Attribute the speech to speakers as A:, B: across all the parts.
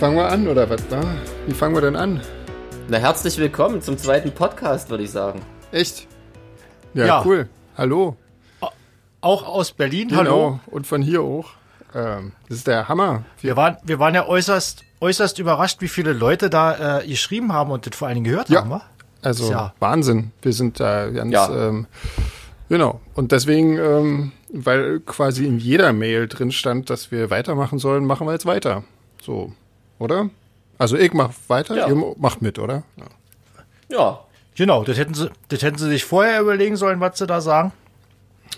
A: Fangen wir an oder was? Na? Wie fangen wir denn an?
B: Na, herzlich willkommen zum zweiten Podcast, würde ich sagen.
A: Echt? Ja,
C: Ja.
A: cool. Hallo.
C: Auch aus Berlin,
A: Genau.
C: hallo.
A: Und von hier auch. Ähm, das ist der Hammer.
C: Wir waren, wir waren ja äußerst, äußerst überrascht, wie viele Leute da äh, geschrieben haben und das vor allen Dingen gehört
A: Ja.
C: haben. wa?
A: Also
C: Ja.
A: Wahnsinn. Wir sind da ganz,
B: Ja.
A: ähm, genau. Und deswegen, ähm, weil quasi in jeder Mail drin stand, dass wir weitermachen sollen, machen wir jetzt weiter. So, oder? Also ich mach weiter,
B: Ja.
A: ihr macht mit, oder? Ja.
B: Ja,
C: Genau, das hätten, sie, das hätten sie sich vorher überlegen sollen, was sie da sagen.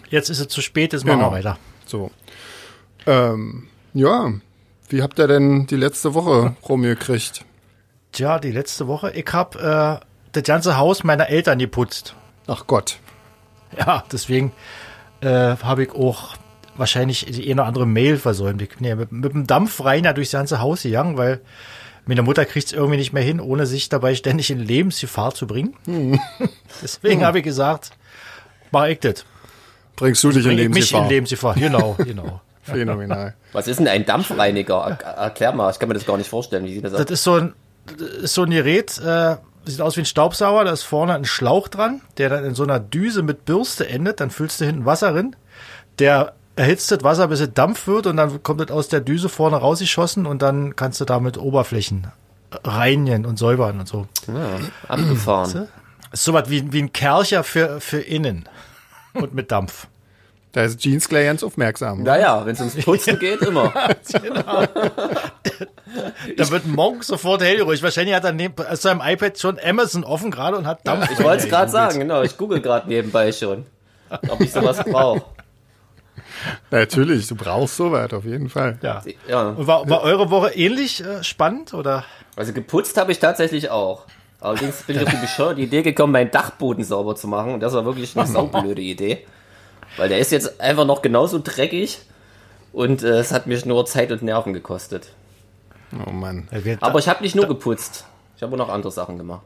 C: Jetzt ist es zu spät, jetzt machen
A: Genau.
C: wir weiter.
A: So. Ähm, ja. Wie habt ihr denn die letzte Woche rumgekriegt?
C: Tja, die letzte Woche, ich hab äh, das ganze Haus meiner Eltern geputzt.
A: Ach Gott.
C: Ja, deswegen äh, habe ich auch wahrscheinlich die eine oder andere Mail versäumt. Ich bin ja mit, mit dem Dampfreiner durchs ganze Haus gegangen, weil meine Mutter kriegt es irgendwie nicht mehr hin, ohne sich dabei ständig in Lebensgefahr zu bringen. Deswegen habe ich gesagt, mach ich das.
A: Bringst du dich in
C: Bring mich
A: Lebensgefahr?
C: in Lebensgefahr. Genau, genau.
A: Phänomenal.
B: was ist denn ein Dampfreiniger? Er erklär mal, ich kann mir das gar nicht vorstellen. Wie sieht das aus?
C: Das ist so ein, das ist so ein Gerät, äh, sieht aus wie ein Staubsauger, da ist vorne ein Schlauch dran, der dann in so einer Düse mit Bürste endet, dann füllst du hinten Wasser rein, der erhitzt das Wasser, bis es Dampf wird und dann kommt es aus der Düse vorne rausgeschossen und dann kannst du damit Oberflächen reinigen und säubern und so.
B: Ja, abgefahren.
C: Ist sowas wie, wie ein Kercher für, für innen und mit Dampf.
A: Da ist Jeans gleich ganz aufmerksam.
B: Naja, wenn es ums Putzen geht, immer.
C: Da wird Monk sofort hellruhig. Wahrscheinlich hat er neben auf seinem iPad schon Amazon offen gerade und hat Dampf.
B: Ich wollte es gerade sagen, genau. Ich google gerade nebenbei schon, ob ich sowas brauche.
A: Natürlich, du brauchst sowas auf jeden Fall.
C: Ja.
B: Ja,
C: Und war, war eure Woche ähnlich äh, spannend oder?
B: also geputzt habe ich tatsächlich auch. Allerdings bin ich auf die bescheuerte Idee gekommen, meinen Dachboden sauber zu machen. Und das war wirklich eine saublöde Idee. Weil der ist jetzt einfach noch genauso dreckig. Und äh, es hat mich nur Zeit und Nerven gekostet.
A: Oh Mann.
B: Aber ich habe nicht nur geputzt. Ich habe auch noch andere Sachen gemacht.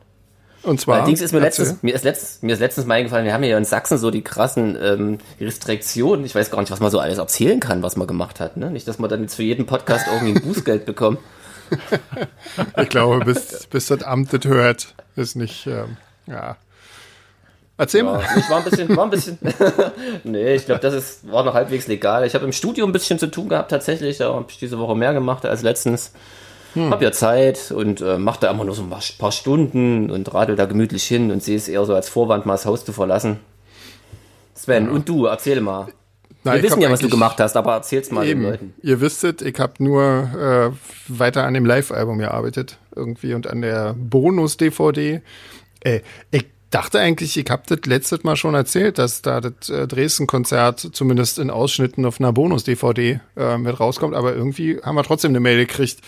A: Und zwar.
B: Allerdings ist mir letztens, mir ist letztens, mir ist letztens mal eingefallen, wir haben ja in Sachsen so die krassen ähm, Restriktionen. Ich weiß gar nicht, was man so alles erzählen kann, was man gemacht hat. Ne? Nicht, dass man dann jetzt für jeden Podcast irgendwie ein Bußgeld bekommt.
A: Ich glaube, bis, bis das Amt das hört, ist nicht. Ähm, ja. Erzähl
B: Ja,
A: mal.
B: ich war ein bisschen, war ein bisschen. nee, ich glaube, das ist, war noch halbwegs legal. Ich habe im Studio ein bisschen zu tun gehabt, tatsächlich. Da habe ich diese Woche mehr gemacht als letztens. Hab ja Zeit und äh, mache da immer nur so ein paar Stunden und radel da gemütlich hin und sehe es eher so als Vorwand, mal das Haus zu verlassen. Sven, und du, erzähl mal.
A: Na,
B: Wir wissen ja, was du gemacht hast, aber erzähl's mal den
A: Eben.
B: Leuten.
A: Ihr wisstet, ich habe nur äh, weiter an dem Live-Album gearbeitet irgendwie und an der Bonus-DVD. Äh, ich dachte eigentlich, ich habe das letztes Mal schon erzählt, dass da das äh, Dresden-Konzert zumindest in Ausschnitten auf einer Bonus-DVD äh, mit rauskommt, aber irgendwie haben wir trotzdem eine Mail gekriegt,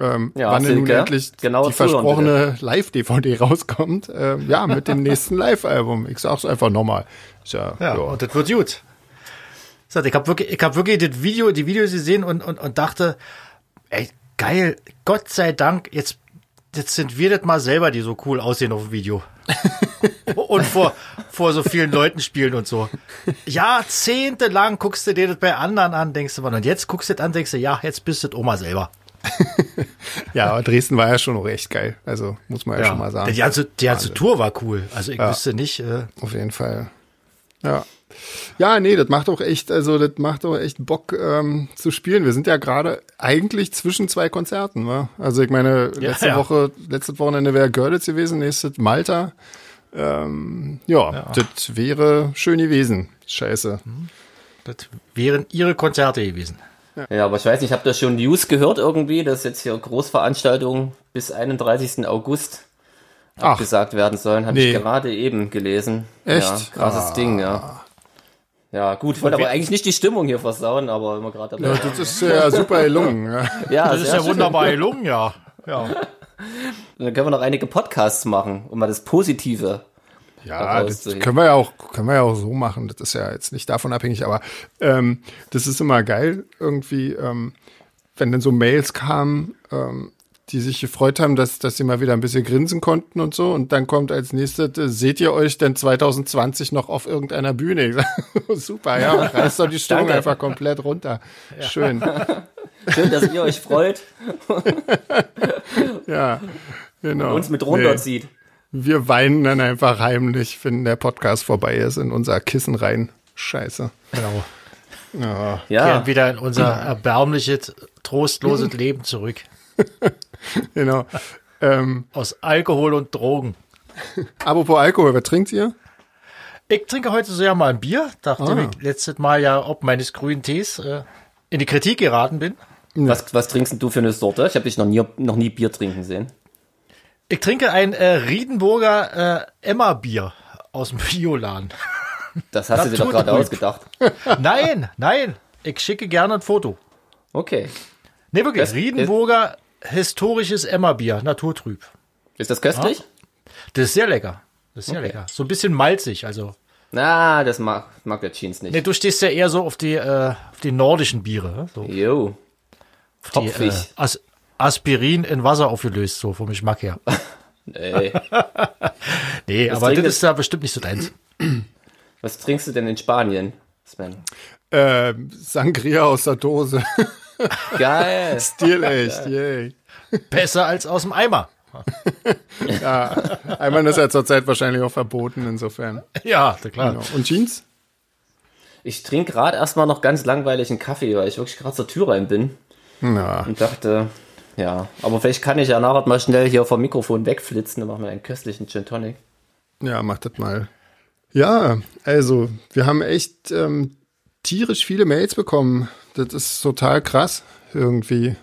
A: ähm,
B: Ja,
A: wann denn nun endlich
B: genauer
A: die versprochene Live-DVD rauskommt. Äh, ja, mit dem nächsten Live-Album. Ich sag's einfach nochmal. Ja,
C: Ja,
A: ja.
C: und das wird gut. Ich habe wirklich, ich hab wirklich das Video, die Videos gesehen und, und, und dachte, ey, geil, Gott sei Dank, jetzt, jetzt sind wir das mal selber, die so cool aussehen auf dem Video. und vor, vor so vielen Leuten spielen und so. Jahrzehntelang guckst du dir das bei anderen an, denkst du mal, und jetzt guckst du das an, denkst du, ja, jetzt bist du das Oma selber.
A: ja, aber Dresden war ja schon auch echt geil. Also muss man ja, schon mal sagen.
C: Die ganze, die ganze. Tour war cool. Also ich wüsste nicht, äh,
A: Auf jeden Fall. Ja. Ja, nee, das macht auch echt, also das macht auch echt Bock ähm, zu spielen. Wir sind ja gerade eigentlich zwischen zwei Konzerten, wa? Also ich meine,
C: Ja,
A: letzte
C: ja.
A: Woche, letztes Wochenende wäre Görlitz gewesen, nächstes Malta. Ähm, ja, das wäre schön gewesen. Scheiße.
C: das wären ihre Konzerte gewesen.
B: Ja, aber ich weiß nicht, habt ihr schon News gehört irgendwie, dass jetzt hier Großveranstaltungen bis 31. August
A: Ach.
B: abgesagt werden sollen? Habe
A: Nee.
B: ich gerade eben gelesen.
A: Echt?
B: Ja, krasses Ding, ja. Ja, gut, ich wollte aber eigentlich nicht die Stimmung hier versauen, aber immer gerade dabei.
A: Ja, das ist ja super gelungen. Ja.
B: Ja,
C: Das ist ja
B: schön.
C: wunderbar gelungen, ja. Ja.
B: Dann können wir noch einige Podcasts machen, um mal das Positive.
A: Ja, das können wir ja auch, können wir ja auch so machen. Das ist ja jetzt nicht davon abhängig, aber ähm, das ist immer geil irgendwie, ähm, wenn dann so Mails kamen, ähm, die sich gefreut haben, dass, dass sie mal wieder ein bisschen grinsen konnten und so. Und dann kommt als nächstes, äh, seht ihr euch denn 2020 noch auf irgendeiner Bühne? Sag, Super, ja, reißt doch die Stimmung einfach komplett runter. Schön.
B: Schön, dass ihr euch freut
A: Ja, genau.
B: und uns mit runterzieht.
A: Wir weinen dann einfach heimlich, wenn der Podcast vorbei ist, in unser Kissen rein. Scheiße.
C: Genau.
A: Ja.
B: Ja,
C: Kehren wieder in unser erbärmliches, trostloses Leben zurück.
A: Genau. Ähm,
C: Aus Alkohol und Drogen.
A: apropos Alkohol, was trinkt ihr?
C: Ich trinke heute sehr mal ein Bier, nachdem
A: Ah.
C: ich letztes Mal ja ob meines grünen Tees äh, in die Kritik geraten bin.
B: was, was trinkst denn du für eine Sorte? Ich habe dich noch nie, noch nie Bier trinken sehen.
C: Ich trinke ein äh, Riedenburger äh, Emma-Bier aus dem Bioladen.
B: Das hast du dir doch gerade ausgedacht.
C: nein, nein, ich schicke gerne ein Foto.
B: Okay.
C: Nee, wirklich,
B: Das-
C: Riedenburger historisches Emma-Bier, naturtrüb.
B: Ist das köstlich?
C: Das ist sehr lecker. Das ist sehr lecker. So ein bisschen malzig, also.
B: Na, das mag, mag der Jeans nicht.
C: Nee, du stehst ja eher so auf die, äh, auf die nordischen Biere. ne? So
B: Jo.
C: auf die, äh. As Aspirin in Wasser aufgelöst, so vom Geschmack her.
B: Ey.
C: Nee,
B: Was
C: aber das ist ja bestimmt nicht so deins.
B: Was trinkst du denn in Spanien, Sven?
A: Äh, Sangria aus der Dose.
B: Geil.
A: Stil echt, yay.
C: Besser als aus dem Eimer.
A: Einmal ist ja zurzeit wahrscheinlich auch verboten, insofern.
C: Ja, klar.
A: Genau. Und Jeans?
B: Ich trinke gerade erstmal noch ganz langweiligen Kaffee, weil ich wirklich gerade zur Tür rein bin
A: Na,
B: und dachte, ja, aber vielleicht kann ich ja nachher mal schnell hier vom Mikrofon wegflitzen, dann machen wir einen köstlichen Gin Tonic.
A: ja, mach das mal. Ja, also, wir haben echt ähm, tierisch viele Mails bekommen. Das ist total krass, irgendwie.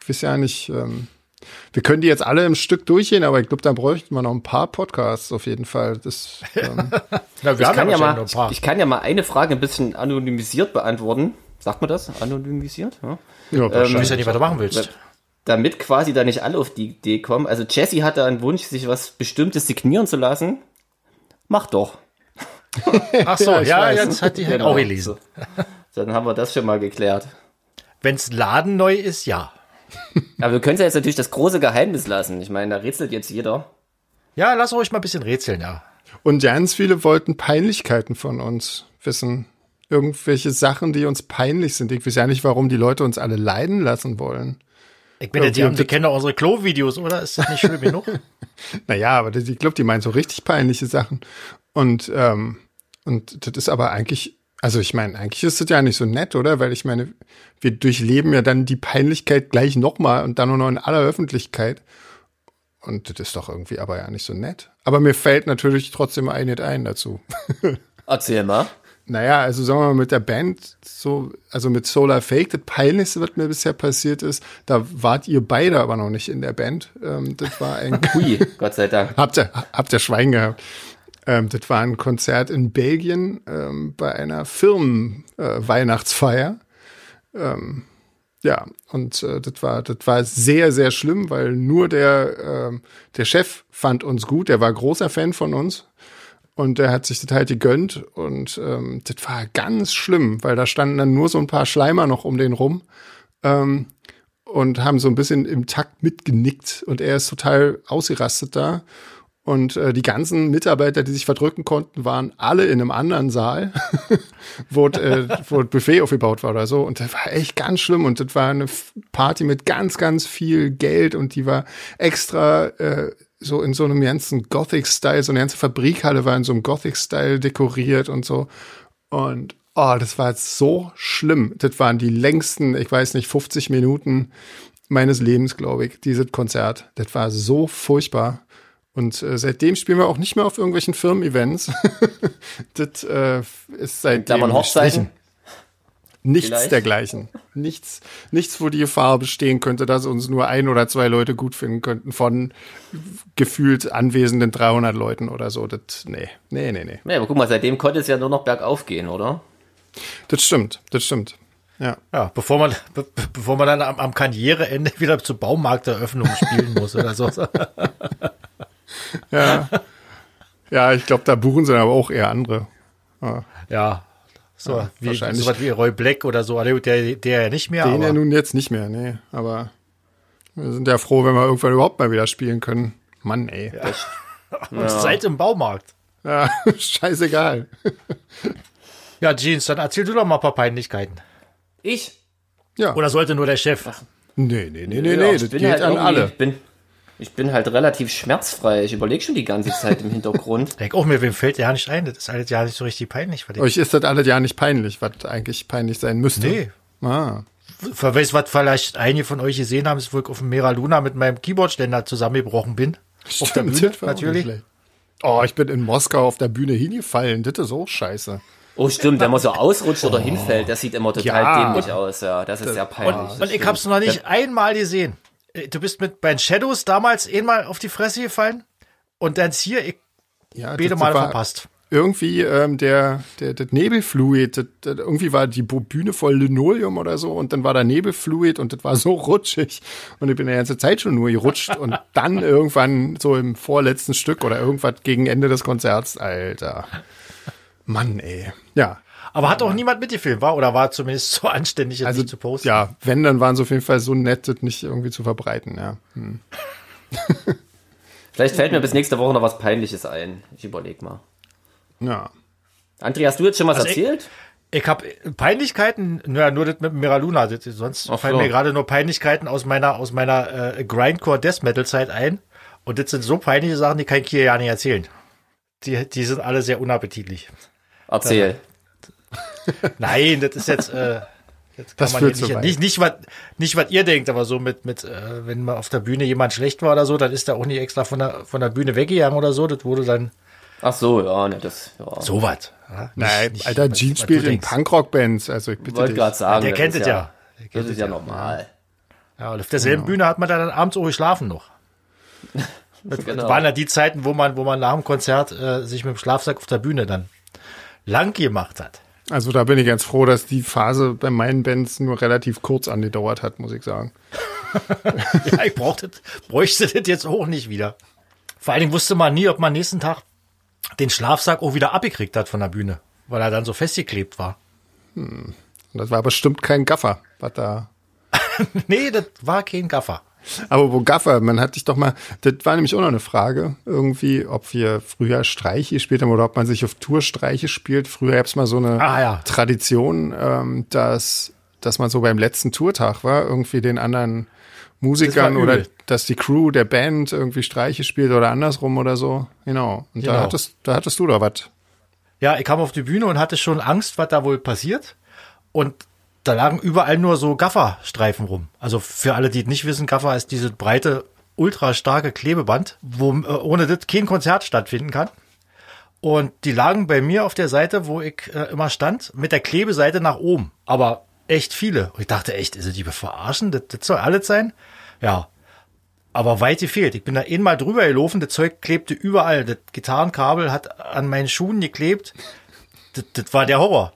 A: Ich weiß ja nicht, ähm, wir können die jetzt alle im Stück durchgehen, aber ich glaube, da bräuchten wir noch ein paar Podcasts auf jeden Fall. Das, ähm,
C: Na, wir
B: Ich
C: haben
B: kann, ja mal,
C: noch ein paar.
B: ich kann ja mal eine Frage ein bisschen anonymisiert beantworten. Sagt man das? Anonymisiert? Ja.
A: ja,
C: Ich weiß ja nicht, was du machen willst.
B: Damit quasi da nicht alle auf die Idee kommen. Also Jesse hatte einen Wunsch, sich was Bestimmtes signieren zu lassen. Mach doch.
C: Ach so,
A: Ja,
C: ja, jetzt hat die halt
B: Genau.
C: auch gelesen.
B: So. Dann haben wir das schon mal geklärt.
C: Wenn's Laden neu ist, ja.
B: Aber wir können ja jetzt natürlich das große Geheimnis lassen. Ich meine, da rätselt jetzt jeder.
C: Ja, lass ruhig mal ein bisschen rätseln, ja.
A: Und ganz viele wollten Peinlichkeiten von uns wissen. Irgendwelche Sachen, die uns peinlich sind. Ich weiß ja nicht, warum die Leute uns alle leiden lassen wollen.
C: Ich bin ja, die, haben, die kennen doch unsere Klo-Videos, oder? Ist das nicht schlimm genug?
A: Naja, aber das- ich glaube, die meinen so richtig peinliche Sachen. Und, ähm, und das ist aber eigentlich, also ich meine, eigentlich ist das ja nicht so nett, oder? Weil ich meine, wir durchleben ja dann die Peinlichkeit gleich nochmal und dann nur noch in aller Öffentlichkeit. Und das ist doch irgendwie aber ja nicht so nett. Aber mir fällt natürlich trotzdem einiges ein dazu.
B: Erzähl mal.
A: Naja, also sagen wir mal mit der Band, so, also mit Solar Fake, das Peinlichste, was mir bisher passiert ist, da wart ihr beide aber noch nicht in der Band. Ähm, das war ein
B: Hui, Gott sei Dank.
A: Habt ihr, habt ihr Schwein gehabt? Ähm, das war ein Konzert in Belgien ähm, bei einer Firmen-Weihnachtsfeier. ähm, ja, und äh, das war, das war sehr, sehr schlimm, weil nur der, ähm, der Chef fand uns gut, der war großer Fan von uns. Und der hat sich das halt gegönnt und ähm, das war ganz schlimm, weil da standen dann nur so ein paar Schleimer noch um den rum ähm, und haben so ein bisschen im Takt mitgenickt und er ist total ausgerastet da. Und äh, die ganzen Mitarbeiter, die sich verdrücken konnten, waren alle in einem anderen Saal, wo, äh, wo ein Buffet aufgebaut war oder so. Und das war echt ganz schlimm. Und das war eine Party mit ganz, ganz viel Geld und die war extra äh, so in so einem ganzen Gothic-Style, so eine ganze Fabrikhalle war in so einem Gothic-Style dekoriert und so. Und oh, das war jetzt so schlimm. Das waren die längsten, ich weiß nicht, 50 Minuten meines Lebens, glaube ich, dieses Konzert. Das war so furchtbar. Und äh, seitdem spielen wir auch nicht mehr auf irgendwelchen Firmen-Events. das äh, ist seitdem
B: Klammern Hochzeiten.
A: Nichts
B: Vielleicht.
A: dergleichen. Nichts, nichts, wo die Gefahr bestehen könnte, dass uns nur ein oder zwei Leute gut finden könnten von gefühlt anwesenden 300 Leuten oder so. Das, nee, nee, nee, nee.
B: Ja, aber guck mal, seitdem konnte es ja nur noch bergauf gehen, oder?
A: Das stimmt, das stimmt. Ja.
C: Ja, bevor man, be bevor man dann am, am Karriereende wieder zur Baumarkteröffnung spielen muss oder so.
A: Ja, ja ich glaube, da buchen sie aber auch eher andere.
C: Ja. So,
A: Ja,
C: wie,
A: wahrscheinlich.
C: so was wie Roy Black oder so, der, der, ja nicht mehr.
A: Den
C: aber,
A: ja nun jetzt nicht mehr, nee. Aber wir sind ja froh, wenn wir irgendwann überhaupt mal wieder spielen können. Mann, ey. Ja,
C: Seid im Baumarkt.
A: scheißegal.
C: Ja, Jeans, dann erzähl du doch mal ein paar Peinlichkeiten.
B: Ich?
A: Ja.
C: Oder sollte nur der Chef?
A: nee, nee, nee, nee,
B: Ja,
A: nee,
B: ich
A: das geht
B: halt
A: an alle.
B: Ich bin, ich bin halt relativ schmerzfrei. Ich überlege schon die ganze Zeit im Hintergrund.
C: Denk auch mir, wem fällt ja nicht ein? Das ist alles ja nicht so richtig peinlich.
A: Euch ist das alles ja nicht peinlich, was eigentlich peinlich sein müsste.
C: nee.
A: Ah.
C: Für weißt was vielleicht einige von euch gesehen haben, ist, wo ich auf dem Mera Luna mit meinem Keyboardständer zusammengebrochen bin. auf der
A: Stimmt,
C: Bühne, natürlich.
A: Oh, ich bin in Moskau auf der Bühne hingefallen. Das ist auch scheiße.
B: Oh, stimmt, wenn man so ausrutscht oder hinfällt, das sieht immer total
A: Ja.
B: dämlich aus. Ja, das ist sehr peinlich.
C: Und, und ich hab's noch nicht einmal gesehen. Äh, Du bist mit bei den Shadows damals einmal auf die Fresse gefallen und dann hier, ich
A: Ja,
C: beide Male verpasst.
A: Irgendwie ähm, der, der, das Nebelfluid, das, das, irgendwie war die Bühne voll Linoleum oder so und dann war da Nebelfluid und das war so rutschig und ich bin die ganze Zeit schon nur gerutscht und dann irgendwann so im vorletzten Stück oder irgendwas gegen Ende des Konzerts, Alter. Mann, ey. Ja,
C: Aber hat auch niemand mitgefilmt, war? Oder war zumindest so anständig,
A: also
C: nicht zu posten?
A: ja, wenn, dann waren sie auf jeden Fall so nett, das nicht irgendwie zu verbreiten, ja. Hm.
B: Vielleicht fällt mir bis nächste Woche noch was Peinliches ein. Ich überleg mal.
A: Ja.
B: André, hast du jetzt schon was
C: Also ich-
B: erzählt?
C: Ich habe Peinlichkeiten, naja, nur das mit dem Miraluna. Das, sonst
B: Ach
C: fallen
B: so.
C: mir gerade nur Peinlichkeiten aus meiner, aus meiner äh, Grindcore Death Metal Zeit ein. Und das sind so peinliche Sachen, die kann ich hier ja nicht erzählen. Die, die sind alle sehr unappetitlich.
B: Erzähl.
C: Nein, das ist jetzt, äh, das kann
A: Das
C: man nicht,
A: weit.
C: nicht, nicht, was, nicht, was ihr denkt, aber so mit, mit, äh, wenn mal auf der Bühne jemand schlecht war oder so, dann ist er auch nicht extra von der, von der Bühne weggegangen oder so. Das wurde dann
B: Ach so, ja, ne, das, ja.
C: so was. Ja,
A: Nein,
C: nicht-
A: Alter,
C: was-
A: Gene spielt in. Punkrock-Bands, also ich bitte
B: wollte gerade sagen.
C: Der kennt es ja. Der kennt
B: Das
C: es
B: ist ja normal.
C: Ja, und auf derselben Bühne hat man dann abends auch geschlafen noch. Das
B: Genau.
C: waren ja die Zeiten, wo man, wo man nach dem Konzert äh, sich mit dem Schlafsack auf der Bühne dann lang gemacht hat.
A: Also da bin ich ganz froh, dass die Phase bei meinen Bands nur relativ kurz angedauert hat, muss ich sagen.
C: Ja, ich brauchte, bräuchte das jetzt auch nicht wieder. Vor allen Dingen wusste man nie, ob man nächsten Tag den Schlafsack auch wieder abgekriegt hat von der Bühne, weil er dann so festgeklebt war.
A: Und das war bestimmt kein Gaffer, was da.
C: nee, das war kein Gaffer.
A: Aber wo Gaffer, man hat dich doch mal, das war nämlich auch noch eine Frage, irgendwie, ob wir früher Streiche gespielt haben oder ob man sich auf Tour Streiche spielt. Früher gab es mal so eine
C: Ah, ja.
A: Tradition, ähm, dass, dass man so beim letzten Tourtag war, irgendwie den anderen Musikern
C: Das
A: oder dass die Crew der Band irgendwie Streiche spielt oder andersrum oder so. Genau. Und da
C: Genau.
A: hattest, da hattest du doch was.
C: Ja, ich kam auf die Bühne und hatte schon Angst, was da wohl passiert. Und da lagen überall nur so Gafferstreifen rum. Also für alle, die es nicht wissen, Gaffer ist diese breite, ultra starke Klebeband, wo äh, ohne das kein Konzert stattfinden kann. Und die lagen bei mir auf der Seite, wo ich äh, immer stand, mit der Klebeseite nach oben. Aber echt viele. Und ich dachte echt, ist die verarschen? Das, das soll alles sein? Ja. Aber weit gefehlt. Ich bin da einmal drüber gelaufen, das Zeug klebte überall. Das Gitarrenkabel hat an meinen Schuhen geklebt. Das, das war der Horror.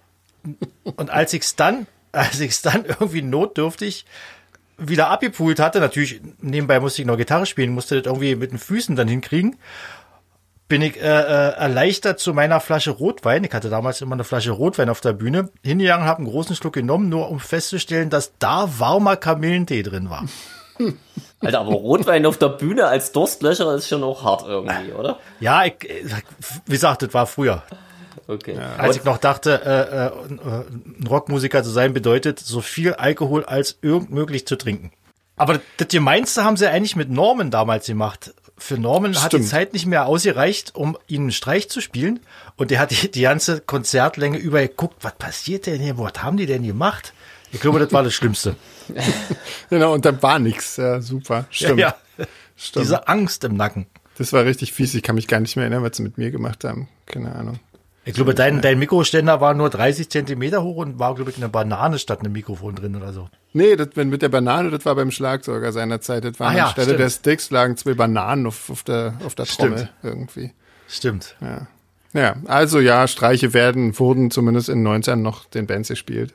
C: Und als ich's dann, als ich's dann irgendwie notdürftig wieder abgepult hatte, natürlich nebenbei musste ich noch Gitarre spielen, musste das irgendwie mit den Füßen dann hinkriegen, bin ich äh, äh, erleichtert zu meiner Flasche Rotwein. Ich hatte damals immer eine Flasche Rotwein auf der Bühne hingegangen, habe einen großen Schluck genommen, nur um festzustellen, dass da warmer Kamillentee drin war.
B: Alter, aber Rotwein auf der Bühne als Durstlöscher ist schon auch hart irgendwie, oder?
C: Ja, ich, äh, wie gesagt, das war früher.
B: Okay.
C: Als ich noch dachte, äh, äh, ein Rockmusiker zu sein bedeutet, so viel Alkohol als irgend möglich zu trinken. Aber das Gemeinste haben sie eigentlich mit Norman damals gemacht. Für Norman hat die
A: Stimmt.
C: Zeit nicht mehr ausgereicht, um ihnen einen Streich zu spielen. Und der hat die, die ganze Konzertlänge über geguckt, was passiert denn hier? Was haben die denn gemacht? Ich glaube, das war das Schlimmste.
A: Genau, und da war nix. Ja, super. Stimmt.
C: Ja,
A: Stimmt.
C: diese Angst im Nacken.
A: Das war richtig fies. Ich kann mich gar nicht mehr erinnern, was sie mit mir gemacht haben. Keine Ahnung.
C: Ich glaube, dein, dein Mikroständer war nur 30 Zentimeter hoch und war, glaube ich, eine Banane statt einem Mikrofon drin oder so.
A: Nee, das wenn mit der Banane, das war beim Schlagzeuger seinerzeit. Das waren
C: Ah ja,
A: anstelle
C: stimmt.
A: der Sticks lagen zwei Bananen auf, auf der, auf der
C: Stimmt.
A: Trommel irgendwie.
C: Stimmt.
A: Ja. ja, also ja, Streiche werden, wurden zumindest in 19 noch den Bands gespielt.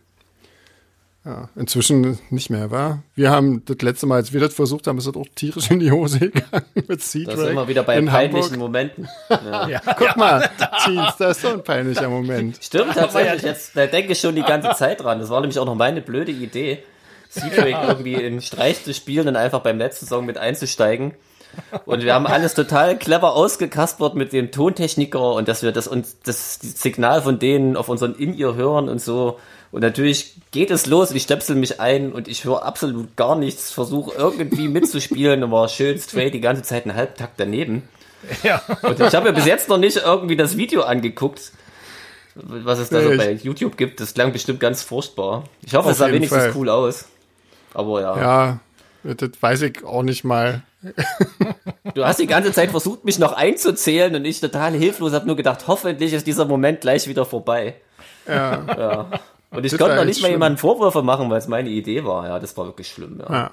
A: Ja, inzwischen nicht mehr, war. Wir haben das letzte Mal, als wir das versucht haben, ist das auch tierisch in die Hose gegangen mit Sea
B: Das ist immer wieder bei
A: in
B: peinlichen
A: Hamburg.
B: Momenten.
C: Ja,
A: Guck mal, Jeans, das ist so ein peinlicher Moment.
B: Stimmt, tatsächlich. Jetzt, da denke ich schon die ganze Zeit dran. Das war nämlich auch noch meine blöde Idee, Seadrake irgendwie im Streich zu spielen und einfach beim letzten Song mit einzusteigen. Und wir haben alles total clever ausgekaspert mit dem Tontechniker und dass wir das und das Signal von denen auf unseren In-Ear hören und so. Und natürlich geht es los und ich stöpsel mich ein und ich höre absolut gar nichts, versuche irgendwie mitzuspielen und war schön straight die ganze Zeit einen Halbtakt daneben.
C: Ja.
B: Und ich habe mir bis jetzt noch nicht irgendwie das Video angeguckt, was es da so bei YouTube gibt. Das klang bestimmt ganz furchtbar. Ich hoffe,
A: Auf
B: es sah wenigstens
A: Fall.
B: cool aus. Aber ja.
A: Ja, das weiß ich auch nicht mal.
B: Du hast die ganze Zeit versucht, mich noch einzuzählen und ich total hilflos habe nur gedacht, hoffentlich ist dieser Moment gleich wieder vorbei.
A: Ja,
B: Ja. Und ich konnte noch nicht mal jemanden Vorwürfe machen, weil es meine Idee war. Ja, das war wirklich schlimm. Ja.
A: ja.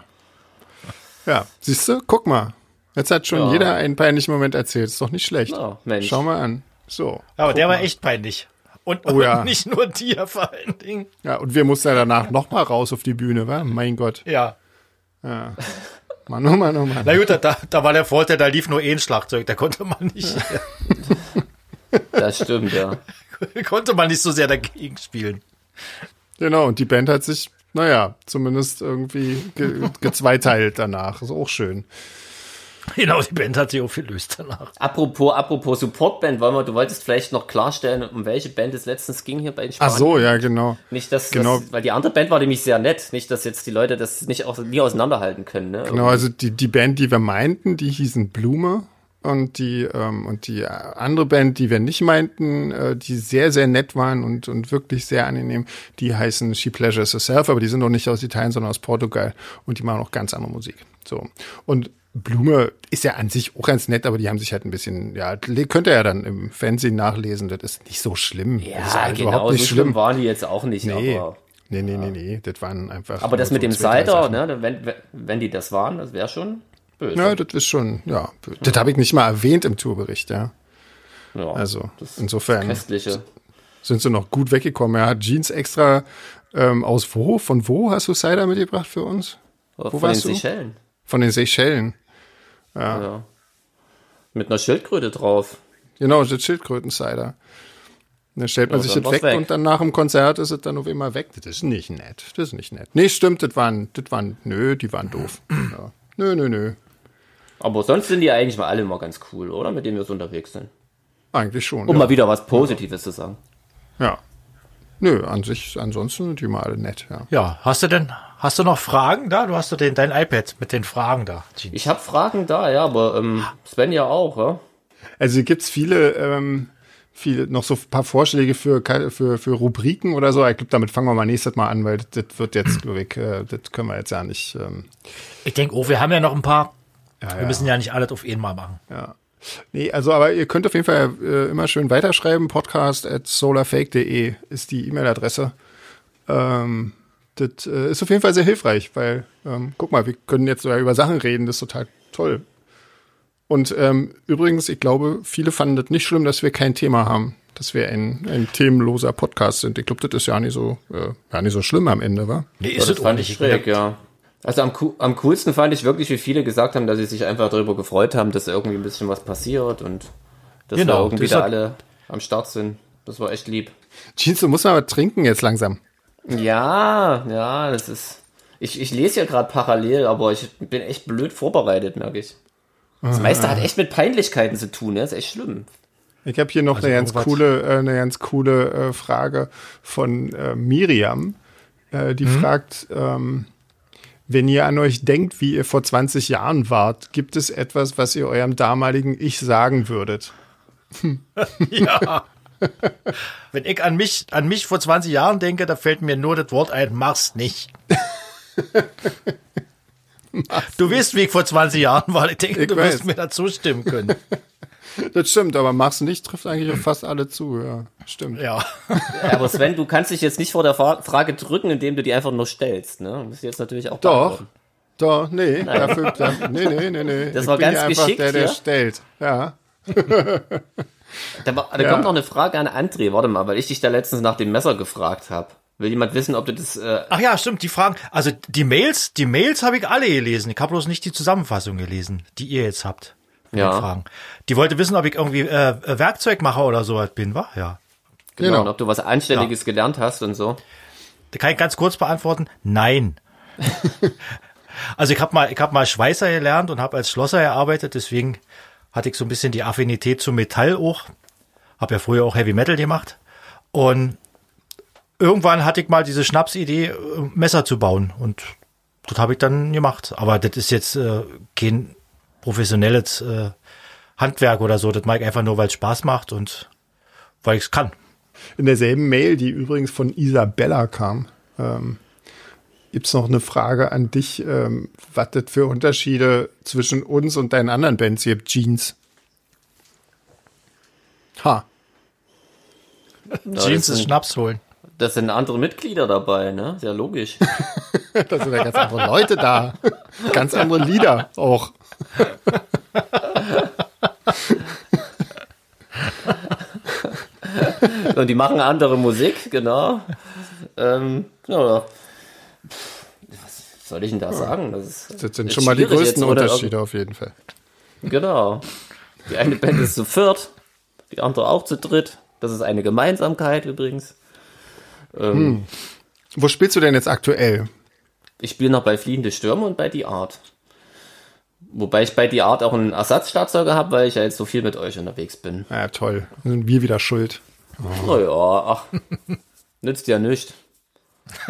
A: ja. siehst du, guck mal. Jetzt hat schon
B: Ja.
A: jeder einen peinlichen Moment erzählt. Ist doch nicht schlecht.
B: Ja, Mensch.
A: Schau mal an. So.
C: Aber der war echt peinlich. Und,
A: Oh ja.
C: und nicht nur dir vor allen Dingen.
A: Ja, und wir mussten ja danach noch mal raus auf die Bühne, wa? Mein Gott.
C: Ja.
A: Mann, oh Mann, oh Mann.
C: Na gut, da, da war der Vorteil, da lief nur eh ein Schlagzeug, da konnte man nicht,
B: Das stimmt, ja.
C: konnte man nicht so sehr dagegen spielen.
A: Genau, und die Band hat sich, naja, zumindest irgendwie ge gezweiteilt danach. Ist auch schön.
C: Genau, die Band hat sich aufgelöst danach.
B: Apropos, apropos Supportband, wollen wir, du wolltest vielleicht noch klarstellen, um welche Band es letztens ging hier bei den
A: Ach
B: Spanien.
A: so, ja, genau.
B: Nicht, dass,
A: Genau.
B: das, weil die andere Band war nämlich sehr nett. Nicht, dass jetzt die Leute das nicht auch nie auseinanderhalten können. Ne?
A: Genau, also die, die Band, die wir meinten, die hießen Blume. Und die, ähm, und die andere Band, die wir nicht meinten, äh, die sehr, sehr nett waren und, und wirklich sehr angenehm, die heißen She Pleasures Herself, aber die sind doch nicht aus Italien, sondern aus Portugal. Und die machen auch ganz andere Musik. So. Und Blume ist ja an sich auch ganz nett, aber die haben sich halt ein bisschen, ja, könnt ihr ja dann im Fernsehen nachlesen, das ist nicht so schlimm. das ist
B: Ja,
A: halt
B: genau,
A: überhaupt
B: so
A: nicht
B: schlimm
A: schlimm.
B: waren die jetzt auch nicht.
A: Nee.
B: Aber,
A: Nee, nee, nee, nee, das waren einfach.
B: aber das mit
A: so
B: dem Cider, ne, wenn, wenn die das waren, das wäre schon böse.
A: Ja, das ist schon, ja, das habe ich nicht mal erwähnt im Tourbericht, ja.
B: Ja,
A: Also insofern
B: Köstliche.
A: sind sie noch gut weggekommen. Er hat Jeans extra ähm, aus wo? Von wo hast du Cider mitgebracht für uns?
B: Von den
A: warst du?
B: Seychellen.
A: Von den Seychellen.
B: Ja. Mit einer Schildkröte drauf.
A: Genau, das Schildkröten-Cider. Dann stellt man
B: Ja,
A: sich das weg,
B: weg.
A: und dann nach dem Konzert ist es dann auf einmal weg. Das ist nicht nett. Das ist nicht nett. Nee, stimmt, das waren, das waren, nö, die waren doof. Ja. Nö, nö, nö.
B: Aber sonst sind die eigentlich mal alle mal ganz cool, oder? Mit denen wir so unterwegs sind.
A: Eigentlich schon.
B: Um
A: ja.
B: mal wieder was Positives zu sagen.
A: ja. Nö, an sich, ansonsten sind die mal alle nett, ja.
C: Ja, hast du denn, hast du noch Fragen da? Du hast du den, dein iPad mit den Fragen da. Gene.
B: Ich habe Fragen da, ja, aber ähm, Sven ja auch, ja?
A: Also hier gibt's viele, ähm, viele, noch so ein paar Vorschläge für, für, für Rubriken oder so. Ich glaube, damit fangen wir mal nächstes Mal an, weil das, das wird jetzt, glaube ich, äh, das können wir jetzt ja nicht. Ähm,
C: Ich denke, oh, wir haben ja noch ein paar.
A: Ja,
C: Wir müssen ja nicht alles auf einmal machen.
A: ja. Nee, also aber ihr könnt auf jeden Fall äh, immer schön weiterschreiben. Podcast at solarfake.de ist die E-Mail-Adresse. Ähm, das äh, ist auf jeden Fall sehr hilfreich, weil, ähm, guck mal, wir können jetzt sogar über Sachen reden, das ist total toll. Und ähm, übrigens, ich glaube, viele fanden das nicht schlimm, dass wir kein Thema haben, dass wir ein, ein themenloser Podcast sind. Ich glaube, das ist ja nicht so, äh, ja nicht so schlimm am Ende, wa?
C: Nee, ist
B: das
C: es auch
B: fand
C: nicht.
B: ich schräg, ja. Also am, am coolsten fand ich wirklich, wie viele gesagt haben, dass sie sich einfach darüber gefreut haben, dass irgendwie ein bisschen was passiert und dass
C: Genau,
B: wir irgendwie
C: das
B: da alle am Start sind. Das war echt lieb.
A: Jeans, du musst mal was trinken jetzt langsam.
B: Ja, ja, das ist. Ich, ich lese ja gerade parallel, aber ich bin echt blöd vorbereitet, merke ich. Das meiste hat echt mit Peinlichkeiten zu tun, ne? Das ist echt schlimm.
A: Ich habe hier noch eine ganz coole, äh, eine ganz coole äh, Frage von äh, Miriam. Äh, die fragt, ähm, wenn ihr an euch denkt, wie ihr vor 20 Jahren wart, gibt es etwas, was ihr eurem damaligen Ich sagen würdet?
C: Ja. Wenn ich an mich, an mich vor 20 Jahren denke, da fällt mir nur das Wort ein, mach's nicht. du weißt, wie ich vor 20 Jahren war. Ich denke,
A: Ich
C: du wirst mir dazu stimmen können.
A: Das stimmt, aber mach's nicht, trifft eigentlich auf fast alle zu, ja. Stimmt.
C: Ja.
B: Aber Sven, du kannst dich jetzt nicht vor der Fra Frage drücken, indem du die einfach nur stellst, ne? Du musst jetzt natürlich auch
A: Doch. Doch, nee, dafür, da, nee, nee, nee, nee.
B: Das
A: ich
B: war
A: bin
B: ganz
A: ja einfach
B: geschickt
A: der, der
B: hier.
A: stellt. Ja.
B: Da, war- da
A: Ja.
B: kommt noch eine Frage an André, warte mal, weil ich dich da letztens nach dem Messer gefragt habe. Will jemand wissen, ob du das. Äh,
C: Ach ja, stimmt, die Fragen. Also die Mails, die Mails habe ich alle gelesen. Ich habe bloß nicht die Zusammenfassung gelesen, die ihr jetzt habt.
B: Ja.
C: Fragen. Die wollte wissen, ob ich irgendwie äh, Werkzeugmacher oder so bin, wa? Ja.
B: genau,
A: Genau.
B: und ob du was Anständiges gelernt hast und so.
C: Da kann ich ganz kurz beantworten. Nein. also ich habe mal, ich habe mal Schweißer gelernt und habe als Schlosser gearbeitet. Deswegen hatte ich so ein bisschen die Affinität zum Metall auch. Habe ja früher auch Heavy Metal gemacht. Und irgendwann hatte ich mal diese Schnapsidee, äh, Messer zu bauen. Und das habe ich dann gemacht. Aber das ist jetzt äh, kein professionelles äh, Handwerk oder so. Das mache ich einfach nur, weil es Spaß macht und weil ich es kann.
A: In derselben Mail, die übrigens von Isabella kam, ähm, gibt es noch eine Frage an dich, ähm, was das für Unterschiede zwischen uns und deinen anderen Bands gibt, Jeans. Ha.
C: Jeans ist Schnaps holen.
B: Da sind andere Mitglieder dabei, ne? Sehr logisch.
A: da sind ja ganz andere Leute da. Ganz andere Lieder auch.
B: Und die machen andere Musik, genau. Ähm, ja. Was soll ich denn da sagen? Das, ist,
A: das sind schon mal die größten jetzt, Unterschiede auf jeden Fall.
B: Genau. Die eine Band ist zu viert, die andere auch zu dritt. Das ist eine Gemeinsamkeit übrigens.
A: Ähm, hm. Wo spielst du denn jetzt aktuell?
B: Ich spiele noch bei Fliehende Stürme und bei Die Art. Wobei ich bei Die Art auch einen Ersatzschlagzeuger habe, weil ich ja jetzt so viel mit euch unterwegs bin.
A: Ja, toll. Dann sind wir wieder schuld.
B: Oh. Naja, ach, nützt ja nichts.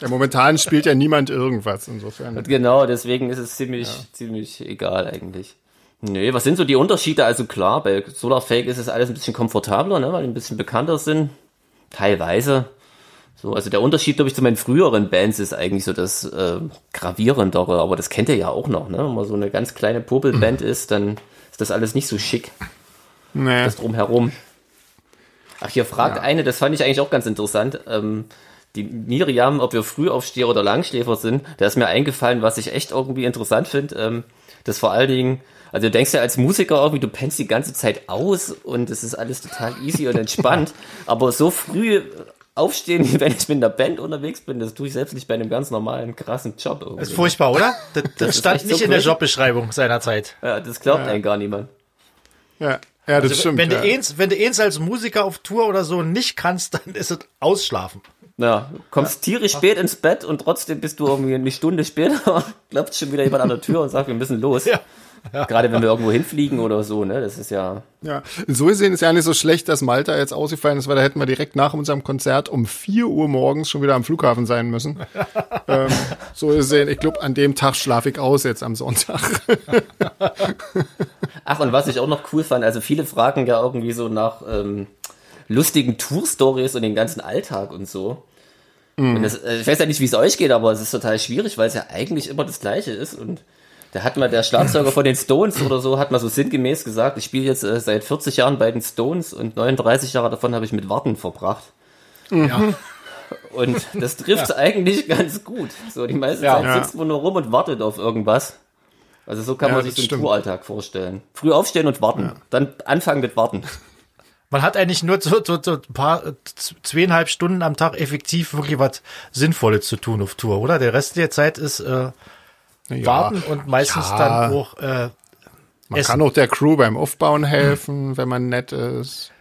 A: ja, momentan spielt ja niemand irgendwas, insofern.
B: Genau, deswegen ist es ziemlich, ja. ziemlich egal eigentlich. Nee, was sind so die Unterschiede? Also klar, bei Solarfake ist es alles ein bisschen komfortabler, ne, weil die ein bisschen bekannter sind. Teilweise. So, also der Unterschied, glaube ich, zu meinen früheren Bands ist eigentlich so das äh, gravierendere, aber das kennt ihr ja auch noch, ne? Wenn man so eine ganz kleine Popelband ist, dann ist das alles nicht so schick. Nee. Das drumherum. Ach, hier fragt ja. eine, das fand ich eigentlich auch ganz interessant. Ähm, die Miriam, ob wir Frühaufsteher oder Langschläfer sind, da ist mir eingefallen, was ich echt irgendwie interessant finde, ähm, dass vor allen Dingen, also du denkst ja als Musiker irgendwie, du pennst die ganze Zeit aus und es ist alles total easy und entspannt, aber so früh aufstehen, wenn ich mit einer Band unterwegs bin, das tue ich selbst nicht bei einem ganz normalen, krassen Job.
C: Irgendwie. Das ist furchtbar, oder? Das, das, das stand nicht so in der Jobbeschreibung seiner Zeit.
B: Ja, das glaubt ja. einem gar niemand.
A: Ja. Ja, das also, stimmt.
C: Wenn,
A: ja.
C: du eins, wenn du eins als Musiker auf Tour oder so nicht kannst, dann ist es ausschlafen.
B: Ja, kommst ja. tierisch spät ins Bett und trotzdem bist du irgendwie eine Stunde später, klopft schon wieder jemand an der Tür und sagt, wir müssen los. Ja. Gerade wenn wir irgendwo hinfliegen oder so, ne? Das ist ja.
A: Ja, so gesehen ist ja nicht so schlecht, dass Malta jetzt ausgefallen ist, weil da hätten wir direkt nach unserem Konzert um 4 Uhr morgens schon wieder am Flughafen sein müssen. ähm, so gesehen, ich glaube, an dem Tag schlafe ich aus jetzt am Sonntag.
B: Ach, und was ich auch noch cool fand, also viele fragen ja irgendwie so nach ähm, lustigen Tour-Stories und den ganzen Alltag und so. Und das, äh, ich weiß ja nicht, wie es euch geht, aber es ist total schwierig, weil es ja eigentlich immer das Gleiche ist und da hat mal der Schlagzeuger von den Stones oder so, hat mal so sinngemäß gesagt, ich spiele jetzt äh, seit 40 Jahren bei den Stones und 39 Jahre davon habe ich mit Warten verbracht. Ja. Und das trifft ja. eigentlich ganz gut. So, die meiste ja. Zeit sitzt man nur rum und wartet auf irgendwas. Also so kann ja, man sich einen Touralltag vorstellen. Früh aufstehen und warten. Dann anfangen mit Warten.
C: Man hat eigentlich nur so, so, so ein paar, zweieinhalb Stunden am Tag effektiv wirklich was Sinnvolles zu tun auf Tour, oder? Der Rest der Zeit ist äh, ja, warten und meistens ja. dann auch äh,
A: Man essen. kann auch der Crew beim Aufbauen helfen, hm. wenn man nett ist.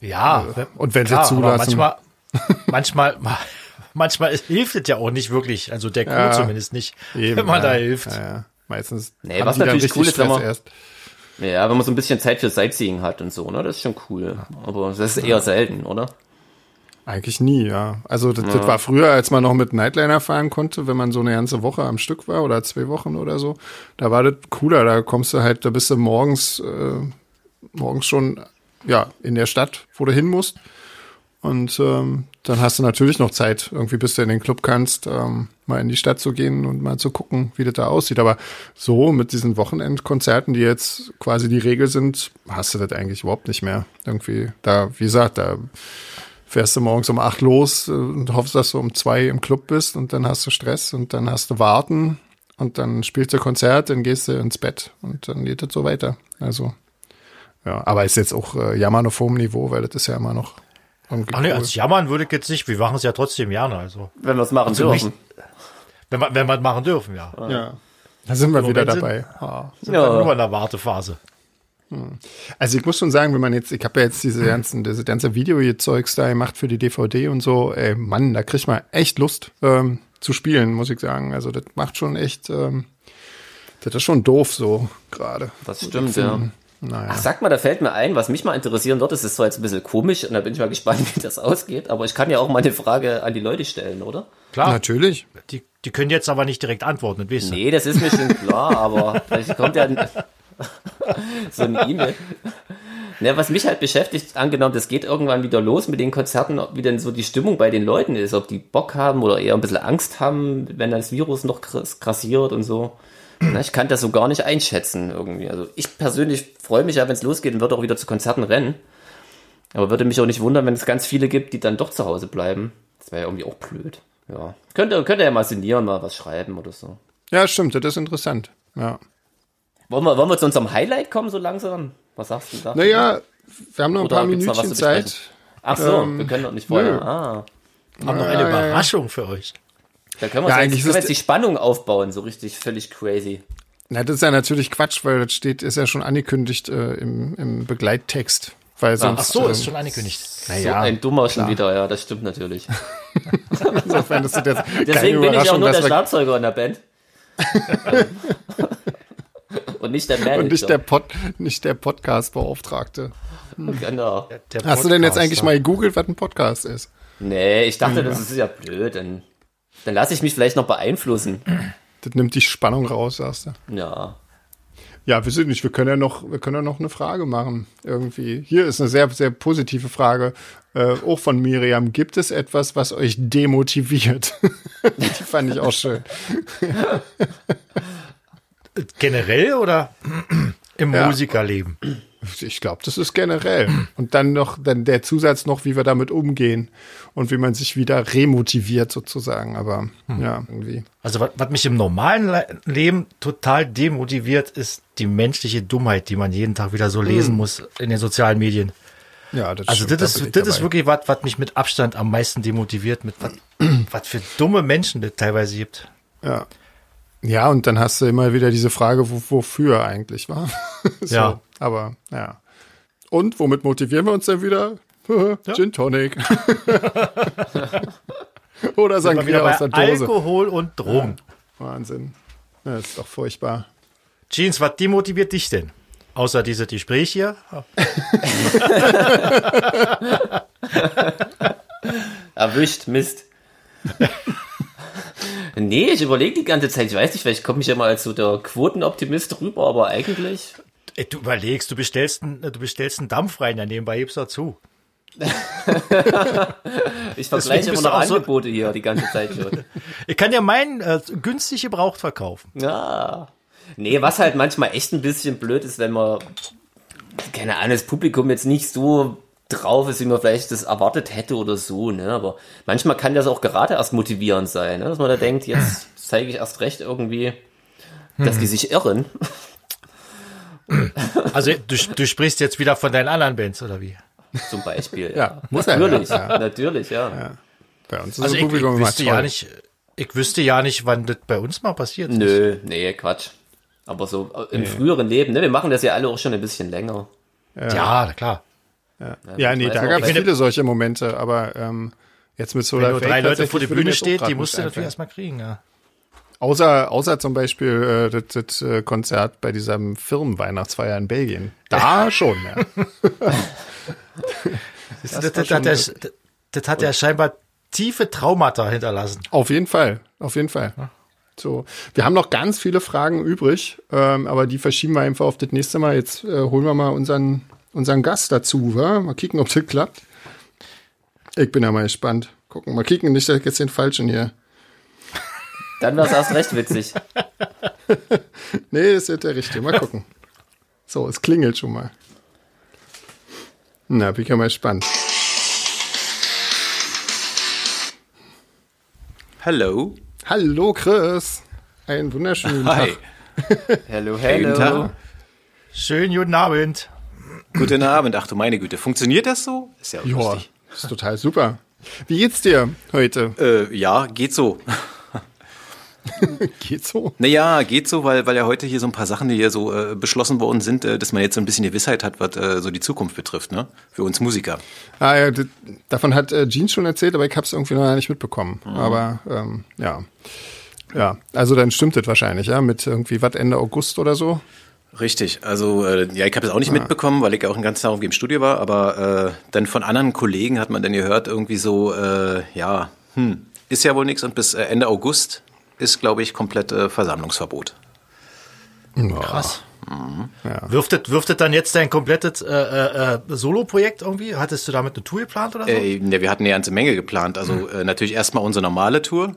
C: Ja,
A: äh, und wenn klar, sie zulassen.
C: Manchmal, manchmal, manchmal hilft es ja auch nicht wirklich, also der Crew ja, zumindest nicht, eben, wenn man da hilft.
A: Meistens.
B: Nee, was natürlich cool ist, wenn man, erst. ja, wenn man so ein bisschen Zeit für Sightseeing hat und so, ne, das ist schon cool. Aber das ist eher selten, oder?
A: Eigentlich nie, ja. Also das, ja. das, war früher, als man noch mit Nightliner fahren konnte, wenn man so eine ganze Woche am Stück war oder zwei Wochen oder so. Da war das cooler. Da kommst du halt, da bist du morgens, äh, morgens schon ja in der Stadt, wo du hin musst. Und ähm, dann hast du natürlich noch Zeit, irgendwie bis du in den Club kannst, ähm, mal in die Stadt zu gehen und mal zu gucken, wie das da aussieht. Aber so mit diesen Wochenendkonzerten, die jetzt quasi die Regel sind, hast du das eigentlich überhaupt nicht mehr. Irgendwie, da, wie gesagt, da fährst du morgens um acht los und hoffst, dass du um zwei im Club bist und dann hast du Stress und dann hast du Warten und dann spielst du Konzert, dann gehst du ins Bett und dann geht das so weiter. Also, ja, aber ist jetzt auch äh, Jammern auf hohem Niveau, weil das ist ja immer noch
C: Ach nee, als Jammern würde ich jetzt nicht, wir machen es ja trotzdem gerne, also.
B: Wenn wir es machen also dürfen. Nicht,
C: wenn wir, wenn wir es machen dürfen, ja.
A: Ja. Da sind wir so, wieder dabei. Sind,
C: ah. sind ja. wir nur in der Wartephase.
A: Hm. Also ich muss schon sagen, wenn man jetzt, ich habe ja jetzt diese ganzen, diese ganze Video-Zeugs da gemacht für die DVD und so, ey Mann, da kriegt man echt Lust ähm, zu spielen, muss ich sagen. Also das macht schon echt, ähm, das ist schon doof so gerade.
B: Das stimmt, ja.
A: naja.
B: Ach, sag mal, da fällt mir ein, was mich mal interessieren wird, das ist zwar jetzt ein bisschen komisch und da bin ich mal gespannt, wie das ausgeht, aber ich kann ja auch mal eine Frage an die Leute stellen, oder?
C: Klar,
A: Natürlich.
C: die, die können jetzt aber nicht direkt antworten, das weißt du.
B: Nee, das ist mir schon klar, aber vielleicht kommt ja ein, so ein E-Mail. Ne, was mich halt beschäftigt, angenommen, das geht irgendwann wieder los mit den Konzerten, wie denn so die Stimmung bei den Leuten ist, ob die Bock haben oder eher ein bisschen Angst haben, wenn das Virus noch grassiert und so. Na, ich kann das so gar nicht einschätzen irgendwie. Also ich persönlich freue mich ja, wenn es losgeht und würde auch wieder zu Konzerten rennen. Aber würde mich auch nicht wundern, wenn es ganz viele gibt, die dann doch zu Hause bleiben. Das wäre ja irgendwie auch blöd. Ja. Könnt ihr, könnt ihr ja mal sinnieren, mal was schreiben oder so.
A: Ja, stimmt, das ist interessant. Ja.
B: Wollen wir, wollen wir zu unserem Highlight kommen so langsam? Was sagst du da?
A: Naja, wir haben noch ein
B: Oder
A: paar
B: noch
A: Minütchen? Zeit.
B: Ach so,
A: Ähm,
B: wir können doch nicht vorher.
A: nö.
B: Ah,
C: Haben noch eine
A: Ja, ja, ja.
C: Überraschung für euch.
B: da können wir,
A: Ja,
B: jetzt,
A: eigentlich
B: können wir
A: ist
B: jetzt die Spannung aufbauen, so richtig völlig crazy.
A: Na, das ist ja natürlich Quatsch, weil das steht, ist ja schon angekündigt äh, im, im Begleittext. Weil sonst,
C: Ach so, ist
A: ähm,
C: schon angekündigt.
B: So
C: Naja,
B: ein dummer schon wieder, ja, das stimmt natürlich.
A: insofern ist das jetzt keine
B: Deswegen bin ich auch nur der Schlagzeuger in der Band. Und nicht der Manager.
A: und nicht der, Pod, nicht der Podcast-Beauftragte.
B: genau.
C: der
A: Hast du denn jetzt eigentlich mal gegoogelt, was ein Podcast ist?
B: Nee, ich dachte, das ist ja blöd. Dann, dann lasse ich mich vielleicht noch beeinflussen.
A: Das nimmt die Spannung raus, sagst du.
B: Ja.
A: Ja, wir sind nicht. Wir können ja noch, wir können ja noch eine Frage machen. Irgendwie. Hier ist eine sehr, sehr positive Frage. Äh, auch von Miriam. Gibt es etwas, was euch demotiviert? Die fand ich auch schön.
C: Generell oder im
A: Ja.
C: Musikerleben?
A: Ich glaube, das ist generell. Und dann noch, dann der Zusatz noch, wie wir damit umgehen und wie man sich wieder remotiviert sozusagen. Aber ja, irgendwie.
C: Also was, was mich im normalen Le Leben total demotiviert, ist die menschliche Dummheit, die man jeden Tag wieder so lesen muss in den sozialen Medien.
A: Ja, das
C: Also
A: stimmt,
C: das
A: da
C: ist,
A: ich
C: das ist wirklich was, was mich mit Abstand am meisten demotiviert, mit was, was für dumme Menschen das teilweise gibt.
A: Ja. Ja, und dann hast du immer wieder diese Frage, wo, wofür eigentlich war. so,
C: Ja.
A: Aber ja. Und womit motivieren wir uns denn wieder? Gin Tonic. Oder
C: Sind wir wieder
A: Sangria aus der Dose.
C: Alkohol und Drogen.
A: Wahnsinn. Ja, das ist doch furchtbar.
C: Jeans, was demotiviert dich denn? Außer dieses Gespräch hier?
B: Erwischt, Mist. Nee, ich überlege die ganze Zeit. Ich weiß nicht, vielleicht komme ich immer als so der Quotenoptimist rüber, aber eigentlich.
C: Du überlegst, du bestellst einen, du bestellst einen Dampf rein, dann nebenbei gibst dazu.
B: Ich vergleiche immer noch
C: auch so-
B: Angebote hier die ganze Zeit schon.
C: Ich kann ja meinen äh, günstig gebraucht verkaufen.
B: Ja. Nee, was halt manchmal echt ein bisschen blöd ist, wenn man, keine Ahnung, das Publikum jetzt nicht so drauf ist, wie man vielleicht das erwartet hätte oder so, ne? Aber manchmal kann das auch gerade erst motivierend sein, ne? Dass man da denkt, jetzt zeige ich erst recht irgendwie, dass die sich irren.
C: Also du, du sprichst jetzt wieder von deinen anderen Bands, oder wie?
B: Zum Beispiel.
A: Ja, muss er
B: Natürlich,
A: ja.
B: natürlich, ja.
A: Bei uns ist
C: Also ich, ich wüsste ja nicht, ich wüsste ja nicht, wann das bei uns mal passiert ist.
B: Nö, nee, Quatsch. Aber so äh, im früheren Leben, ne? Wir machen das ja alle auch schon ein bisschen länger.
C: Ja, na klar.
A: Ja, nee,
B: weiß
A: da gab es viele solche Momente, aber ähm, jetzt mit
C: Wenn
A: Solar
C: nur
A: Fake
C: drei Leute vor der Bühne steht, die musst du natürlich erstmal kriegen, ja.
A: Außer, außer zum Beispiel äh, das, das äh, Konzert bei diesem Firmenweihnachtsfeier in Belgien. Da schon, ja.
C: Das, das, das,
A: schon
C: hat er, das, das hat ja scheinbar tiefe Traumata hinterlassen.
A: Auf jeden Fall, auf jeden Fall. So, wir haben noch ganz viele Fragen übrig, ähm, aber die verschieben wir einfach auf das nächste Mal. Jetzt äh, holen wir mal unseren, unseren Gast dazu, wa? Mal kicken, ob das klappt. Ich bin ja mal gespannt. Gucken, mal kicken, nicht, dass ich jetzt den Falschen hier.
B: Dann war es erst recht witzig.
A: Nee, das wird der Richtige. Mal gucken. So, es klingelt schon mal. Na, bin ich ja mal gespannt.
D: Hallo.
A: Hallo, Chris. Einen wunderschönen
D: Hi.
A: Tag.
B: Hello.
D: Tag.
C: Schönen guten Abend.
D: Guten Abend. Ach du meine Güte. Funktioniert das so? Ist ja
A: Ja,
D: lustig.
A: ist total super. Wie geht's dir heute?
D: Äh, ja, geht so.
A: Geht so?
D: Naja, geht so, weil, weil ja heute hier so ein paar Sachen, die hier so äh, beschlossen worden sind, äh, dass man jetzt so ein bisschen Gewissheit hat, was äh, so die Zukunft betrifft, ne? Für uns Musiker.
A: Ah ja, davon hat äh, Jean schon erzählt, aber ich habe es irgendwie noch nicht mitbekommen. Aber ähm, ja. Ja, also dann stimmt es wahrscheinlich, ja, mit irgendwie was Ende August oder so.
D: Richtig, also äh, ja, ich habe es auch nicht ah. mitbekommen, weil ich auch den ganzen Tag irgendwie im Studio war, aber äh, dann von anderen Kollegen hat man dann gehört, irgendwie so, äh, ja, hm, ist ja wohl nichts und bis äh, Ende August ist, glaube ich, komplett äh, Versammlungsverbot.
C: Krass. Mhm. Ja. Wirft, das, wirft das dann jetzt dein komplettes äh, äh, äh, Solo-Projekt irgendwie? Hattest du damit eine Tour geplant oder so?
D: Äh, ne, wir hatten eine ganze Menge geplant. Also mhm. äh, natürlich erstmal unsere normale Tour,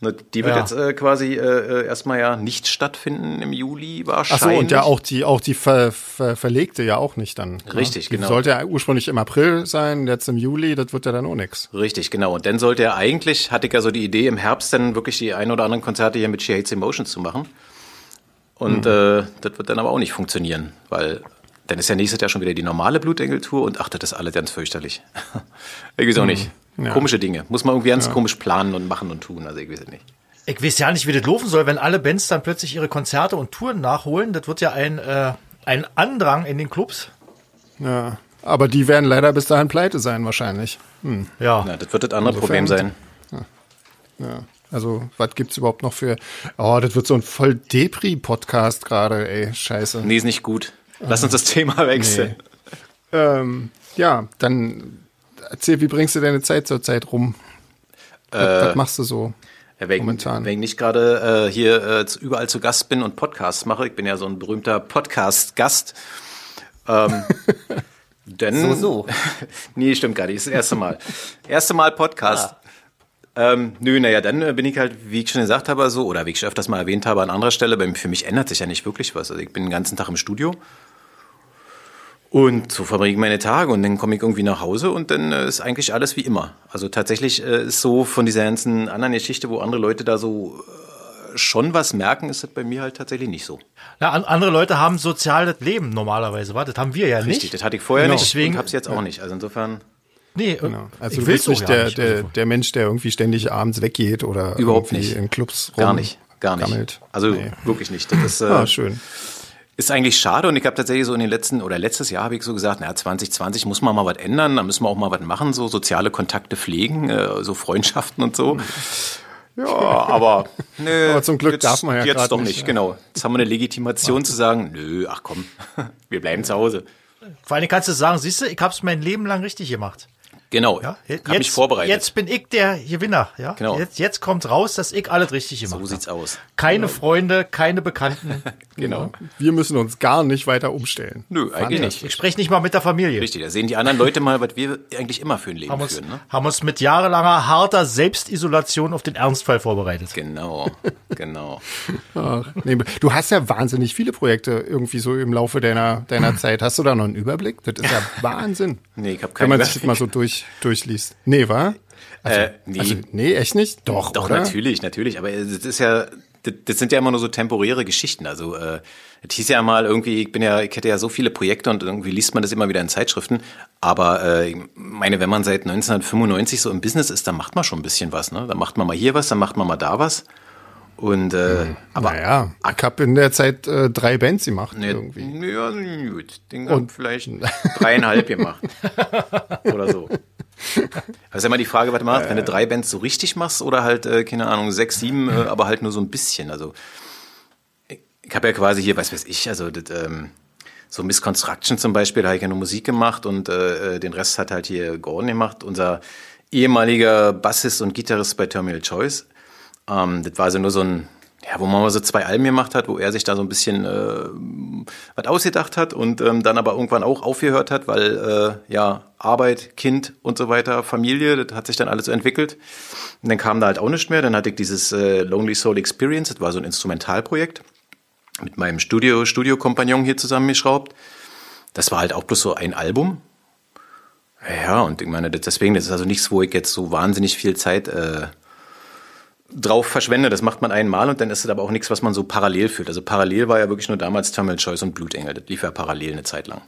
D: die wird ja. jetzt äh, quasi äh, äh, erstmal ja nicht stattfinden im Juli wahrscheinlich. Ach so,
A: und ja auch die auch die ver, ver, verlegte ja auch nicht dann.
D: Ne? Richtig,
A: die
D: genau.
A: Sollte ja ursprünglich im April sein, jetzt im Juli, das wird ja dann auch nix.
D: Richtig, genau. Und dann sollte er eigentlich, hatte ich ja so die Idee, im Herbst dann wirklich die ein oder anderen Konzerte hier mit She Hates Emotions zu machen. Und mhm. äh, das wird dann aber auch nicht funktionieren, weil dann ist ja nächstes Jahr schon wieder die normale Blutengel-Tour und ach, das ist alles ganz fürchterlich. ich weiß auch mhm. Ja. Komische Dinge. Muss man irgendwie ganz ja. komisch planen und machen und tun. Also ich weiß es nicht.
C: Ich weiß ja nicht, wie das laufen soll, wenn alle Bands dann plötzlich ihre Konzerte und Touren nachholen. Das wird ja ein, äh, ein Andrang in den Clubs.
A: Ja, aber die werden leider bis dahin pleite sein wahrscheinlich.
D: Hm. Ja. ja. Das wird das andere Insofern, Problem sein.
A: Ja. ja. Also, was gibt's überhaupt noch für. Oh, das wird so ein voll Depri-Podcast gerade, ey. Scheiße.
D: Nee, ist nicht gut. Lass uns das Thema wechseln.
A: Nee. Ähm, ja, dann erzähl, wie bringst du deine Zeit zur Zeit rum? Was, äh, was machst du so?
D: Wenn, momentan. wenn ich nicht gerade äh, hier äh, überall zu Gast bin und Podcasts mache, ich bin ja so ein berühmter Podcast-Gast. Ähm, denn,
B: so, so.
D: nee, stimmt gar nicht. Das ist das erste Mal. erste Mal Podcast. Ah. Ähm, nö, naja, dann äh, bin ich halt, wie ich schon gesagt habe, so, oder wie ich schon öfters mal erwähnt habe, an anderer Stelle, für mich ändert sich ja nicht wirklich was. Also ich bin den ganzen Tag im Studio und so verbringe ich meine Tage und dann komme ich irgendwie nach Hause und dann äh, ist eigentlich alles wie immer. Also tatsächlich äh, ist so von dieser ganzen anderen Geschichte, wo andere Leute da so äh, schon was merken, ist das bei mir halt tatsächlich nicht so.
C: Ja, andere Leute haben soziales Leben normalerweise, war das haben wir ja nicht. Richtig,
D: das hatte ich vorher genau. nicht Deswegen, und habe es jetzt auch nicht. Also insofern.
A: Nee, genau. Also du bist nicht der, nicht, der, der Mensch, der irgendwie ständig abends weggeht oder
D: überhaupt nicht
A: in Clubs
D: rum Gar nicht, gar nicht. Gammelt. Also nee. wirklich nicht. Das ist, äh, ah,
A: schön.
D: Ist eigentlich schade und ich habe tatsächlich so in den letzten oder letztes Jahr habe ich so gesagt, naja, 2020 muss man mal was ändern, da müssen wir auch mal was machen, so soziale Kontakte pflegen, äh, so Freundschaften und so. Ja, aber
A: nö, aber zum Glück jetzt, darf man ja
D: jetzt doch nicht, nicht ja. genau. Jetzt haben wir eine Legitimation zu sagen, nö, ach komm, wir bleiben zu Hause.
C: Vor allem kannst du sagen, siehst du, ich habe es mein Leben lang richtig gemacht.
D: Genau. Ja,
C: jetzt, mich vorbereitet. Jetzt bin ich der Gewinner. Ja?
D: Genau.
C: Jetzt, jetzt kommt raus, dass ich alles richtig gemacht habe.
D: So sieht's aus.
C: Keine genau. Freunde, keine Bekannten.
A: genau. Wir müssen uns gar nicht weiter umstellen.
D: Nö, eigentlich nicht.
C: Ich spreche nicht mal mit der Familie.
D: Richtig, da sehen die anderen Leute mal, was wir eigentlich immer für ein Leben
C: haben
D: führen.
C: Uns, ne? Haben uns mit jahrelanger harter Selbstisolation auf den Ernstfall vorbereitet.
D: Genau, genau.
A: Ach, nee, du hast ja wahnsinnig viele Projekte irgendwie so im Laufe deiner, deiner Zeit. Hast du da noch einen Überblick? Das ist ja Wahnsinn.
D: Nee, ich habe keinen
A: Wenn man sich das mal so durch, durchliest. Nee, war? Also,
D: äh, nee.
A: Also, nee, echt nicht? Doch,
D: Doch,
A: oder?
D: natürlich, natürlich. Aber das ist ja, das, das sind ja immer nur so temporäre Geschichten. Also, äh, es hieß ja mal irgendwie, ich bin ja, ich hätte ja so viele Projekte und irgendwie liest man das immer wieder in Zeitschriften. Aber äh, ich meine, wenn man seit 1995 so im Business ist, dann macht man schon ein bisschen was. Ne? Dann macht man mal hier was, dann macht man mal da was. Und äh, hm.
A: aber naja, ich habe in der Zeit äh, drei Bands gemacht ne, irgendwie.
D: Ja, gut. Den und vielleicht dreieinhalb gemacht. oder so. Das ist immer die Frage, was du machst, wenn du drei Bands so richtig machst oder halt, äh, keine Ahnung, sechs, sieben, äh, aber halt nur so ein bisschen. Also ich, habe ja quasi hier, was weiß ich, also das, ähm, so Miss Construction zum Beispiel, da habe ich ja nur Musik gemacht und äh, äh, den Rest hat halt hier Gordon gemacht, unser ehemaliger Bassist und Gitarrist bei Terminal Choice. Ähm, das war also nur so ein, ja, wo man mal so zwei Alben gemacht hat, wo er sich da so ein bisschen äh, was ausgedacht hat und ähm, dann aber irgendwann auch aufgehört hat, weil äh, ja Arbeit, Kind und so weiter, Familie, das hat sich dann alles so entwickelt. Und dann kam da halt auch nichts mehr. Dann hatte ich dieses äh, Lonely Soul Experience, das war so ein Instrumentalprojekt mit meinem Studio Studio-Kompagnon hier zusammengeschraubt. Das war halt auch bloß so ein Album. Ja, und ich meine, deswegen, das ist also nichts, wo ich jetzt so wahnsinnig viel Zeit äh, drauf verschwende. Das macht man einmal und dann ist es aber auch nichts, was man so parallel fühlt. Also parallel war ja wirklich nur damals Terminal Choice und Blutengel. Das lief ja parallel eine Zeit lang.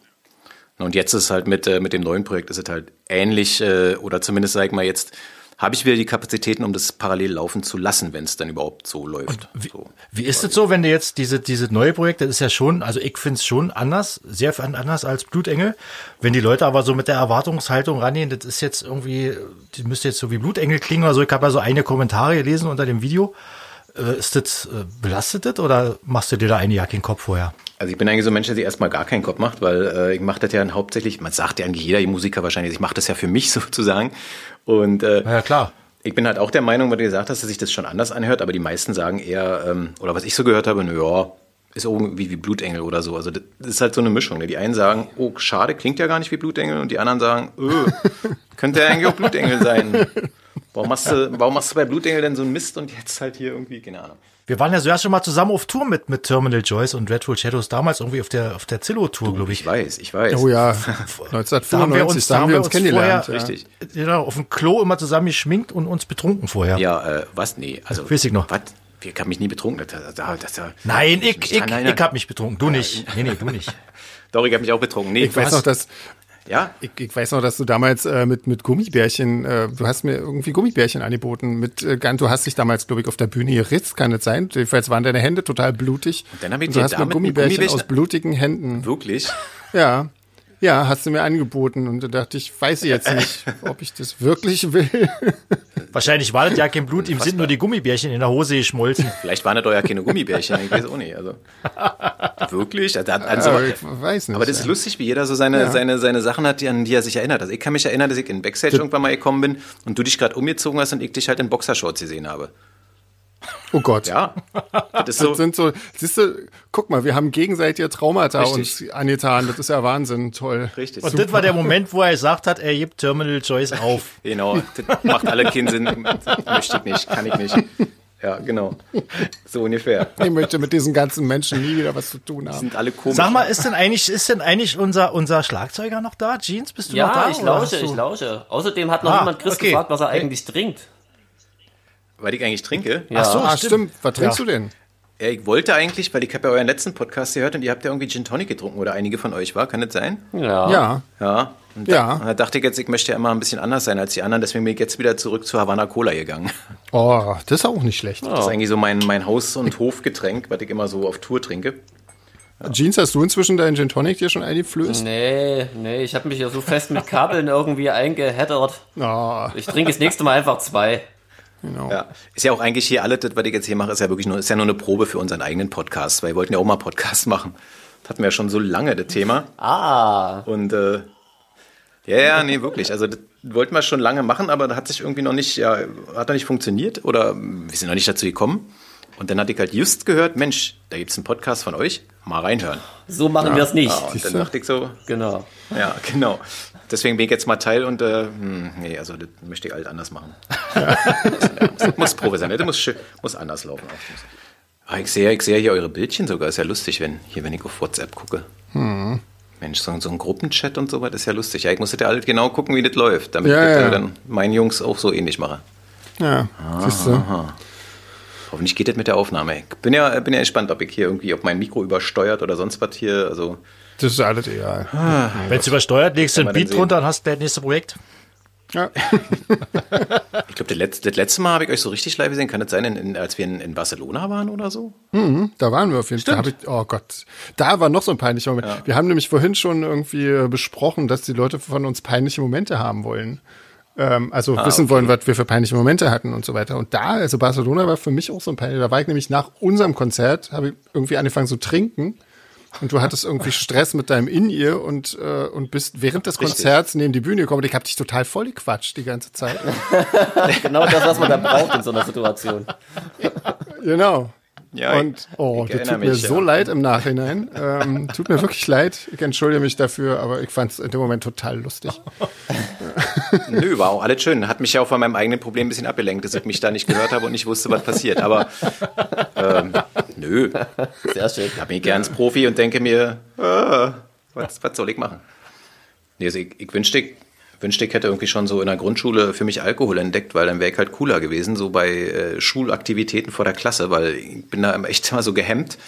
D: Und jetzt ist es halt mit, äh, mit dem neuen Projekt ist es halt ähnlich, äh, oder zumindest sag ich mal jetzt, habe ich wieder die Kapazitäten, um das parallel laufen zu lassen, wenn es dann überhaupt so läuft.
C: Wie,
D: so.
C: wie ist es so, wenn du jetzt diese, diese neue Projekt, das ist ja schon, also ich finde es schon anders, sehr anders als Blutengel. Wenn die Leute aber so mit der Erwartungshaltung rangehen, das ist jetzt irgendwie, die müsste jetzt so wie Blutengel klingen oder so. Ich habe ja so eine Kommentare gelesen unter dem Video. Äh, ist das äh, belastet das oder machst du dir da eine Jacke in den Kopf vorher?
D: Also ich bin eigentlich so ein Mensch, der sich erstmal gar keinen Kopf macht, weil äh, ich mache das ja hauptsächlich, man sagt ja eigentlich jeder Musiker wahrscheinlich, ich mache das ja für mich sozusagen. Und äh,
C: Ja, klar.
D: ich bin halt auch der Meinung, weil du gesagt hast, dass sich das schon anders anhört, aber die meisten sagen eher, ähm, oder was ich so gehört habe, na ja, ist irgendwie wie Blutengel oder so. Also das ist halt so eine Mischung. Ne? Die einen sagen, oh, schade, klingt ja gar nicht wie Blutengel und die anderen sagen, öh, könnte ja eigentlich auch Blutengel sein. Warum machst, du, warum machst du bei Blutengel denn so einen Mist und jetzt halt hier irgendwie, keine Ahnung.
C: Wir waren ja so erst schon mal zusammen auf Tour mit, mit Terminal Joyce und Dreadful Shadows, damals irgendwie auf der, auf der Zillow-Tour, glaube ich.
D: Ich weiß, ich weiß.
A: Oh ja,
C: Da haben wir
A: 1995,
C: uns,
A: da haben wir uns kennengelernt.
C: vorher,
A: ja.
D: Richtig.
C: Genau, auf dem Klo immer zusammen geschminkt und uns betrunken vorher.
D: Ja, äh, was? Nee, also.
C: Weiß ich noch.
D: Was? Ich habe mich nie betrunken. Das, das, das, das,
C: Nein, ich, ich,
D: erinnern.
C: ich hab mich betrunken. Du nicht. Nee, nee, du nicht.
D: Doch, ich habe mich auch betrunken. Nee,
A: Ich weiß noch, dass
D: Ja?
A: ich, ich weiß noch, dass du damals äh, mit mit Gummibärchen, äh, du hast mir irgendwie Gummibärchen angeboten. Mit, äh, du hast dich damals, glaube ich, auf der Bühne geritzt, kann es sein? Jedenfalls waren deine Hände total blutig. Und
D: dann hab ich
A: Und
D: dir
A: du hast mir
D: damit
A: Gummibärchen,
D: Gummibärchen-
A: aus blutigen Händen.
D: Wirklich?
A: Ja. Ja, hast du mir angeboten und da dachte ich, weiß ich jetzt nicht, ob ich das wirklich will.
C: Wahrscheinlich war das ja kein Blut, ihm sind nur die Gummibärchen in der Hose geschmolzen.
D: Vielleicht waren das doch ja keine Gummibärchen. Ich weiß auch nicht. Also. Wirklich? Also, also,
A: Aber ich weiß nicht.
D: aber das ist lustig, wie jeder so seine, seine, seine Sachen hat, die, an die er sich erinnert. Also ich kann mich erinnern, dass ich in Backstage irgendwann mal gekommen bin und du dich gerade umgezogen hast und ich dich halt in Boxershorts gesehen habe.
A: Oh Gott.
D: Ja. Das ist so.
A: Das sind so, siehst du, guck mal, wir haben gegenseitige Traumata
D: Richtig.
A: uns angetan. Das ist ja Wahnsinn, toll.
D: Richtig.
C: Und das war der Moment, wo er gesagt hat, er gibt Terminal Joyce auf.
D: Genau, das macht alle keinen Sinn. Möchte ich nicht, kann ich nicht. Ja, genau. So ungefähr.
A: Ich möchte mit diesen ganzen Menschen nie wieder was zu tun haben.
D: Sind alle komisch.
C: Sag mal, ist denn eigentlich, ist denn eigentlich unser, unser Schlagzeuger noch da? Jeans, bist du noch da?
B: Ja, ich lausche, ich lausche. Außerdem hat noch
C: Ah,
B: niemand Chris
C: okay.
B: gefragt, was er eigentlich trinkt.
D: Weil ich eigentlich trinke.
B: Ja.
C: Ach so,
A: Ah, stimmt. Was trinkst
C: Ja.
A: du denn?
D: Ja, ich wollte eigentlich, weil ich habe ja euren letzten Podcast gehört und ihr habt ja irgendwie Gin Tonic getrunken oder einige von euch war, kann das sein?
B: Ja.
A: Ja.
D: Ja. Und
A: Ja.
D: Da, da dachte ich jetzt, ich möchte ja immer ein bisschen anders sein als die anderen, deswegen bin ich jetzt wieder zurück zu Havana Cola gegangen.
A: Oh, das ist auch nicht schlecht.
D: Das ist eigentlich so mein, mein Haus- und Hofgetränk, was ich immer so auf Tour trinke.
A: Jeans, hast du inzwischen deinen Gin Tonic dir schon eingeflößt?
B: Nee, nee, ich habe mich ja so fest mit Kabeln irgendwie eingeheddert.
A: Oh,
B: Ich trinke das nächste Mal einfach zwei.
A: Genau.
D: Ja. Ist ja auch eigentlich hier alles, das, was ich jetzt hier mache, ist ja wirklich nur, ist ja nur eine Probe für unseren eigenen Podcast, weil wir wollten ja auch mal Podcast machen. Das hatten wir ja schon so lange, das Thema.
B: Ah,
D: Und äh, ja, ja, nee, wirklich. Also das wollten wir schon lange machen, aber da hat sich irgendwie noch nicht, ja, hat da nicht funktioniert oder wir sind noch nicht dazu gekommen. Und dann hatte ich halt just gehört, Mensch, da gibt's einen Podcast von euch, mal reinhören.
B: so machen wir es nicht.
D: Ja, und dann dachte ich so,
B: Genau.
D: ja, genau. Deswegen bin ich jetzt mal Teil und äh, hm, nee, also das möchte ich halt anders machen. muss, muss professionell, das muss, schön- muss anders laufen. Ah, ich sehe, ich sehe hier eure Bildchen sogar, ist ja lustig, wenn hier, wenn ich auf WhatsApp gucke.
A: Hm.
D: Mensch, so, so ein Gruppenchat und so was ist ja lustig. Ja, ich muss ja alles genau gucken, wie das läuft, damit
A: Ja,
D: ich das,
A: ja.
D: dann meinen Jungs auch so ähnlich mache.
A: Ja, siehst du.
D: Hoffentlich geht das mit der Aufnahme. Ich bin ja, bin ja gespannt, ob ich hier irgendwie, ob mein Mikro übersteuert oder sonst was hier. Also
A: Das ist alles egal.
C: Wenn es übersteuert, legst du
D: Kann
C: ein
D: man dann
C: Beat drunter und hast das nächste Projekt.
A: Ja.
D: ich glaube, das, letzte- das letzte Mal habe ich euch so richtig live gesehen. Kann das sein, in, in, als wir in, in Barcelona waren oder so?
A: Da waren wir auf jeden Fall. Oh Gott, da war noch so ein peinlicher Moment. Wir haben nämlich vorhin schon irgendwie äh, besprochen, dass die Leute von uns peinliche Momente haben wollen. Ähm, also wissen wollen, was wir für peinliche Momente hatten und so weiter. Und da, also Barcelona war für mich auch so ein peinlich. Da war ich nämlich nach unserem Konzert, habe ich irgendwie angefangen zu trinken. Und du hattest irgendwie Stress mit deinem In-Ear und, äh, und bist während des
D: Richtig.
A: Konzerts neben die Bühne gekommen. Und ich habe dich total voll gequatscht die ganze Zeit.
B: Genau das, was man da braucht in so einer Situation.
A: genau.
D: Ja,
A: Und oh,
D: ich
A: das tut mir
D: mich,
A: so
D: ja.
A: leid im Nachhinein. Ähm, tut mir wirklich leid. Ich entschuldige mich dafür, aber ich fand es in dem Moment total lustig.
D: Nö, war auch alles schön. Hat mich ja auch von meinem eigenen Problem ein bisschen abgelenkt, dass ich mich da nicht gehört habe und nicht wusste, was passiert. Aber ähm, nö,
B: Sehr schön.
D: da bin ich gern ins Profi und denke mir, ah, was, was soll ich machen? Nee, also ich, ich wünschte, ich wünschte, ich hätte irgendwie schon so in der Grundschule für mich Alkohol entdeckt, weil dann wäre ich halt cooler gewesen, so bei äh, Schulaktivitäten vor der Klasse, weil ich bin da echt immer so gehemmt.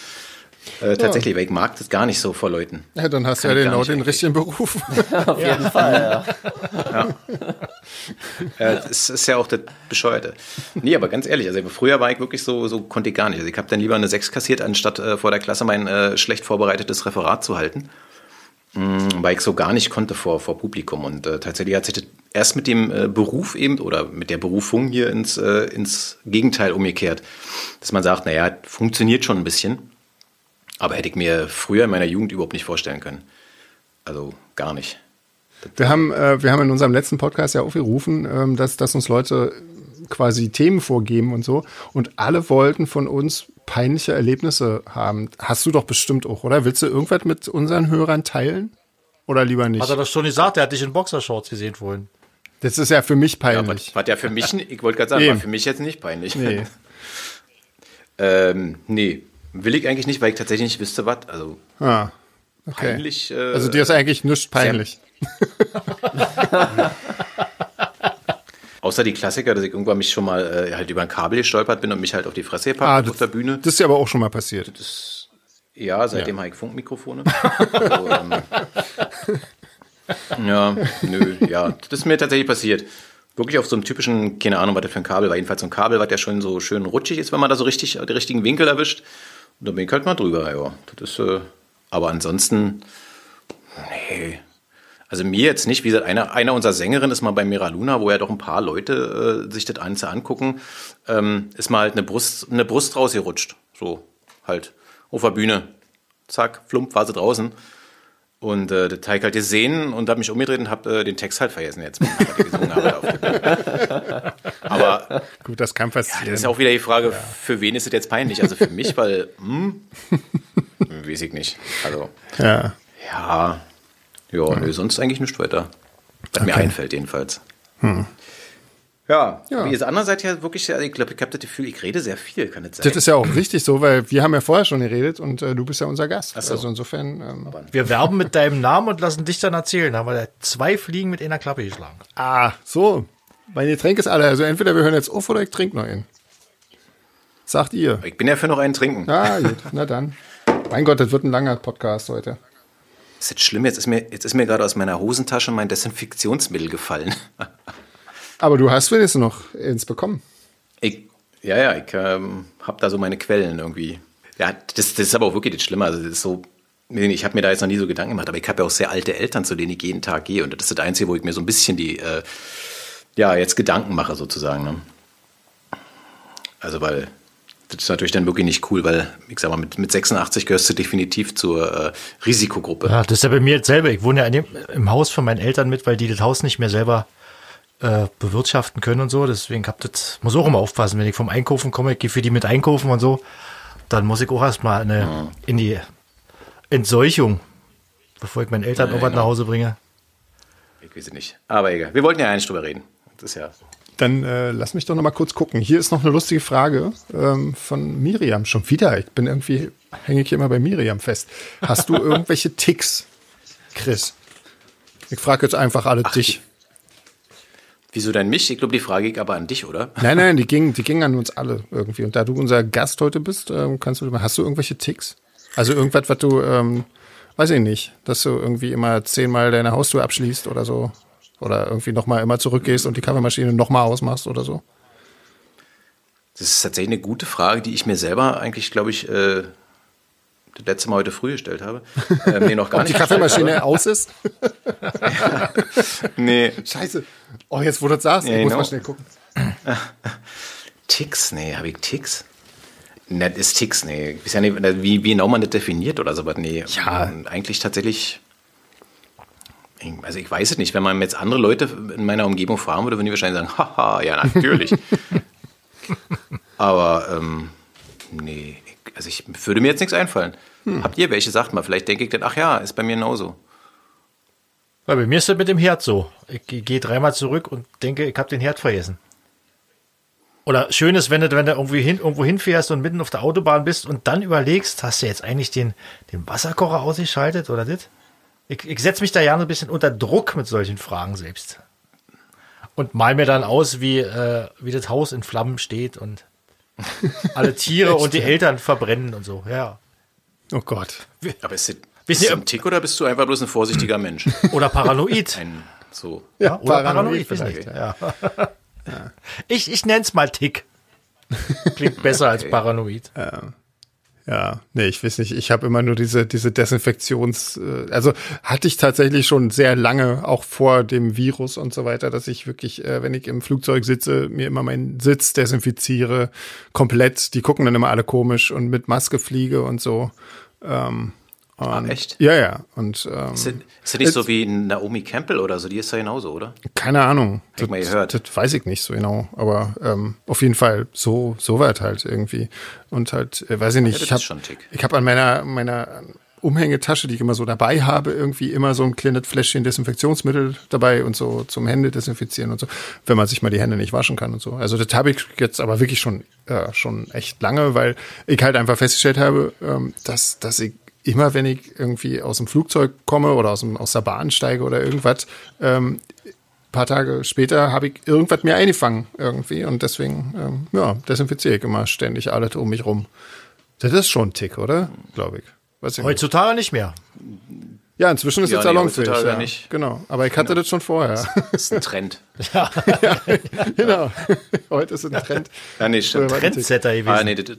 D: Äh, tatsächlich, weil ich mag das gar nicht so vor Leuten.
A: Ja, dann hast du ja genau den richtigen Beruf.
B: Auf jeden Fall, ja.
D: Ja, das ist ja auch das Bescheuerte. Nee, aber ganz ehrlich, also früher war ich wirklich so, so konnte ich gar nicht. Also ich habe dann lieber eine 6 kassiert, anstatt äh, vor der Klasse mein äh, schlecht vorbereitetes Referat zu halten. weil ich so gar nicht konnte vor, vor Publikum. Und äh, tatsächlich hat sich das erst mit dem äh, Beruf eben oder mit der Berufung hier ins, äh, ins Gegenteil umgekehrt. Dass man sagt, naja, funktioniert schon ein bisschen. Aber hätte ich mir früher in meiner Jugend überhaupt nicht vorstellen können. Also gar nicht.
A: Wir haben, äh, wir haben in unserem letzten Podcast ja aufgerufen, ähm, dass, dass uns Leute quasi Themen vorgeben und so. Und alle wollten von uns peinliche Erlebnisse haben. Hast du doch bestimmt auch, oder? Willst du irgendwas mit unseren Hörern teilen? Oder lieber nicht?
C: Hat er doch schon gesagt, er hat dich in Boxershorts gesehen vorhin.
A: Das ist ja für mich
D: Ja,
A: peinlich.
D: was, was ja für mich, ich wollte gerade sagen,
A: Eben.
D: war für mich jetzt nicht peinlich.
A: Nee.
D: ähm, nee, will ich eigentlich nicht, weil ich tatsächlich nicht wüsste, was. Also
A: Ah, okay.
D: peinlich. Äh,
A: Also dir ist eigentlich nichts peinlich.
D: außer die Klassiker, dass ich irgendwann mich schon mal äh, halt über ein Kabel gestolpert bin und mich halt auf die Fresse gepackt
A: Ah,
D: auf
A: das,
D: der Bühne.
A: das ist ja aber auch schon mal passiert.
D: Ja, seitdem habe ich Funkmikrofone. also, ähm, ja, nö, ja, das ist mir tatsächlich passiert. Wirklich auf so einem typischen, keine Ahnung, was das für ein Kabel war. Jedenfalls so ein Kabel, was ja schon so schön rutschig ist, wenn man da so richtig den richtigen Winkel erwischt. Und da bin ich halt mal drüber, ja. Das ist, äh, aber ansonsten, nee. Also mir jetzt nicht, wie gesagt, einer, einer unserer Sängerinnen ist mal bei Mira Luna, wo ja doch ein paar Leute äh, sich das Ganze angucken, ähm, ist mal halt eine Brust, eine Brust rausgerutscht. So, halt, auf der Bühne. Zack, flump, war sie draußen. Und äh, das ich halt gesehen und habe mich umgedreht und habe äh, den Text halt vergessen jetzt. habe. Aber
A: Gut, das kann passieren.
D: das ist auch wieder die Frage, für wen ist es jetzt peinlich? Also für mich, weil, hm, weiß ich nicht. Also,
A: ja.
D: ja, ja, nö, sonst eigentlich nichts weiter. Was mir einfällt jedenfalls. Ja,
A: Ja.
D: wie ist andererseits ja wirklich, sehr- ich glaube, ich habe das Gefühl, ich rede sehr viel, kann das sein?
A: Das ist ja auch richtig so, weil wir haben ja vorher schon geredet und äh, du bist ja unser Gast.
D: so.
A: Also insofern. Ähm,
C: Wir werben mit deinem Namen und lassen dich dann erzählen. Da haben wir da zwei Fliegen mit einer Klappe geschlagen.
A: ah, so. Mein Getränk ist alle. Also entweder wir hören jetzt auf oder ich trinke noch einen. Sagt ihr.
D: ich bin ja für noch einen trinken.
A: Ah, gut. Na dann. Mein Gott, das wird ein langer Podcast heute.
D: Das ist jetzt schlimm, jetzt ist mir, jetzt ist mir gerade aus meiner Hosentasche mein Desinfektionsmittel gefallen.
A: Aber du hast wenigstens noch eins bekommen.
D: Ich, ja, ja, ich ähm, habe da so meine Quellen irgendwie. Ja, das, das ist aber auch wirklich das Schlimme. Also das ist so, ich habe mir da jetzt noch nie so Gedanken gemacht, aber ich habe ja auch sehr alte Eltern, zu denen ich jeden Tag gehe. Und das ist das Einzige, wo ich mir so ein bisschen die, äh, ja, jetzt Gedanken mache sozusagen. Ne? Also weil das ist natürlich dann wirklich nicht cool, weil, ich sag mal, mit, mit 86 gehörst du definitiv zur äh, Risikogruppe.
C: Ja, das ist ja bei mir jetzt selber. Ich wohne ja in dem, im Haus von meinen Eltern mit, weil die das Haus nicht mehr selber äh, bewirtschaften können und so. Deswegen hab das, muss auch immer aufpassen, wenn ich vom Einkaufen komme, ich gehe für die mit einkaufen und so, dann muss ich auch erstmal eine, in die Entseuchung, bevor ich meinen Eltern
D: Ja,
C: irgendwas
D: genau.
C: nach Hause bringe.
D: Ich weiß es nicht. Aber egal. Wir wollten ja eigentlich drüber reden. Das ist ja.
A: Dann äh, lass mich doch noch mal kurz gucken. Hier ist noch eine lustige Frage ähm, von Miriam. Schon wieder. Ich bin irgendwie, hänge ich hier immer bei Miriam fest. Hast du irgendwelche Ticks, Chris? Ich frage jetzt einfach alle dich.
D: Wieso denn mich? Ich glaube, die Frage geht aber an dich, oder?
A: Nein, nein, die ging, die ging an uns alle irgendwie. Und da du unser Gast heute bist, ähm, kannst du, hast du irgendwelche Ticks? Also irgendwas, was du, ähm, weiß ich nicht, dass du irgendwie immer zehnmal deine Haustür abschließt oder so. Oder irgendwie nochmal immer zurückgehst und die Kaffeemaschine nochmal ausmachst oder so.
D: Das ist tatsächlich eine gute Frage, die ich mir selber eigentlich, glaube ich, äh, das letzte Mal heute früh gestellt habe. Ähm, nee, noch gar
A: Ob die
D: nicht.
A: Kaffeemaschine aus ist?
D: Nee,
A: Scheiße. Oh, jetzt wo du das sagst,
D: Ja,
A: ich muss
D: genau.
A: mal schnell gucken.
D: Ticks, nee, habe ich Ticks? Ne, das ist Ticks, nee. Weiß ja nicht, wie, wie genau man das definiert oder so, aber nee.
A: Ja.
D: Ähm, Eigentlich tatsächlich. Also ich weiß es nicht, wenn man jetzt andere Leute in meiner Umgebung fragen würde, würden die wahrscheinlich sagen, haha, ja, natürlich. aber ähm, nee, also ich würde mir jetzt nichts einfallen. Habt ihr welche? Sagt mal, vielleicht denke ich dann, ach ja, ist bei mir genauso.
C: Weil bei mir ist das mit dem Herd so. Ich ge- gehe dreimal zurück und denke, ich habe den Herd vergessen. Oder schön ist, wenn du, wenn du irgendwie hin, irgendwo hinfährst und mitten auf der Autobahn bist und dann überlegst, hast du jetzt eigentlich den, den Wasserkocher ausgeschaltet oder das? Ich, ich setze mich da ja so ein bisschen unter Druck mit solchen Fragen selbst. Und mal mir dann aus, wie, äh, wie das Haus in Flammen steht und alle Tiere und die Eltern verbrennen und so. Ja.
A: Oh Gott.
D: Aber ist das,
C: Wisst
D: ist das
C: ihr-
D: ein Tick oder bist du einfach bloß ein vorsichtiger Mensch?
C: Oder paranoid.
D: Ein, so.
A: Ja,
C: Oder paranoid, weiß
A: vielleicht.
C: nicht. Ja. Ich, ich nenne es mal Tick. Klingt besser als paranoid.
A: Ja, nee, ich weiß nicht. Ich habe immer nur diese diese Desinfektions, äh, also hatte ich tatsächlich schon sehr lange, auch vor dem Virus und so weiter, dass ich wirklich, äh, wenn ich im Flugzeug sitze, mir immer meinen Sitz desinfiziere, komplett. Die gucken dann immer alle komisch und mit Maske fliege und so. Ähm, und,
D: echt?
A: Ja, ja. Und ähm,
D: Ist das, ist das nicht so wie Naomi Campbell oder so? Die ist ja genauso, oder?
A: keine Ahnung.
D: ich mal gehört.
A: Das weiß ich nicht so genau. Aber ähm, auf jeden Fall so so weit halt irgendwie. Und halt, äh, weiß ich nicht.
D: das
A: ich habe habe an meiner meiner Umhängetasche, die ich immer so dabei habe, irgendwie immer so ein kleines Fläschchen Desinfektionsmittel dabei und so zum Hände desinfizieren und so, wenn man sich mal die Hände nicht waschen kann und so. Also das habe ich jetzt aber wirklich schon äh, schon echt lange, weil ich halt einfach festgestellt habe, ähm, dass dass ich immer, wenn ich irgendwie aus dem Flugzeug komme oder aus, dem, aus der Bahn steige oder irgendwas, ähm, paar Tage später habe ich irgendwas mir eingefangen irgendwie und deswegen, ähm, ja, desinfiziere ich immer ständig alles um mich rum. Das ist schon ein Tick, oder? Glaube ich. Weiß ich nicht.
C: Heutzutage nicht mehr.
A: Ja, inzwischen ist
D: Ja,
A: es
D: nee,
A: salonfähig.
D: heutzutage
A: Ja.
D: nicht.
A: Genau. Aber ich hatte das schon vorher.
D: Das ist ein Trend.
A: genau. Heute ist es ein Trend.
D: Ja, nee, stimmt.
C: Trendsetter gewesen.
D: Ah, nee, das,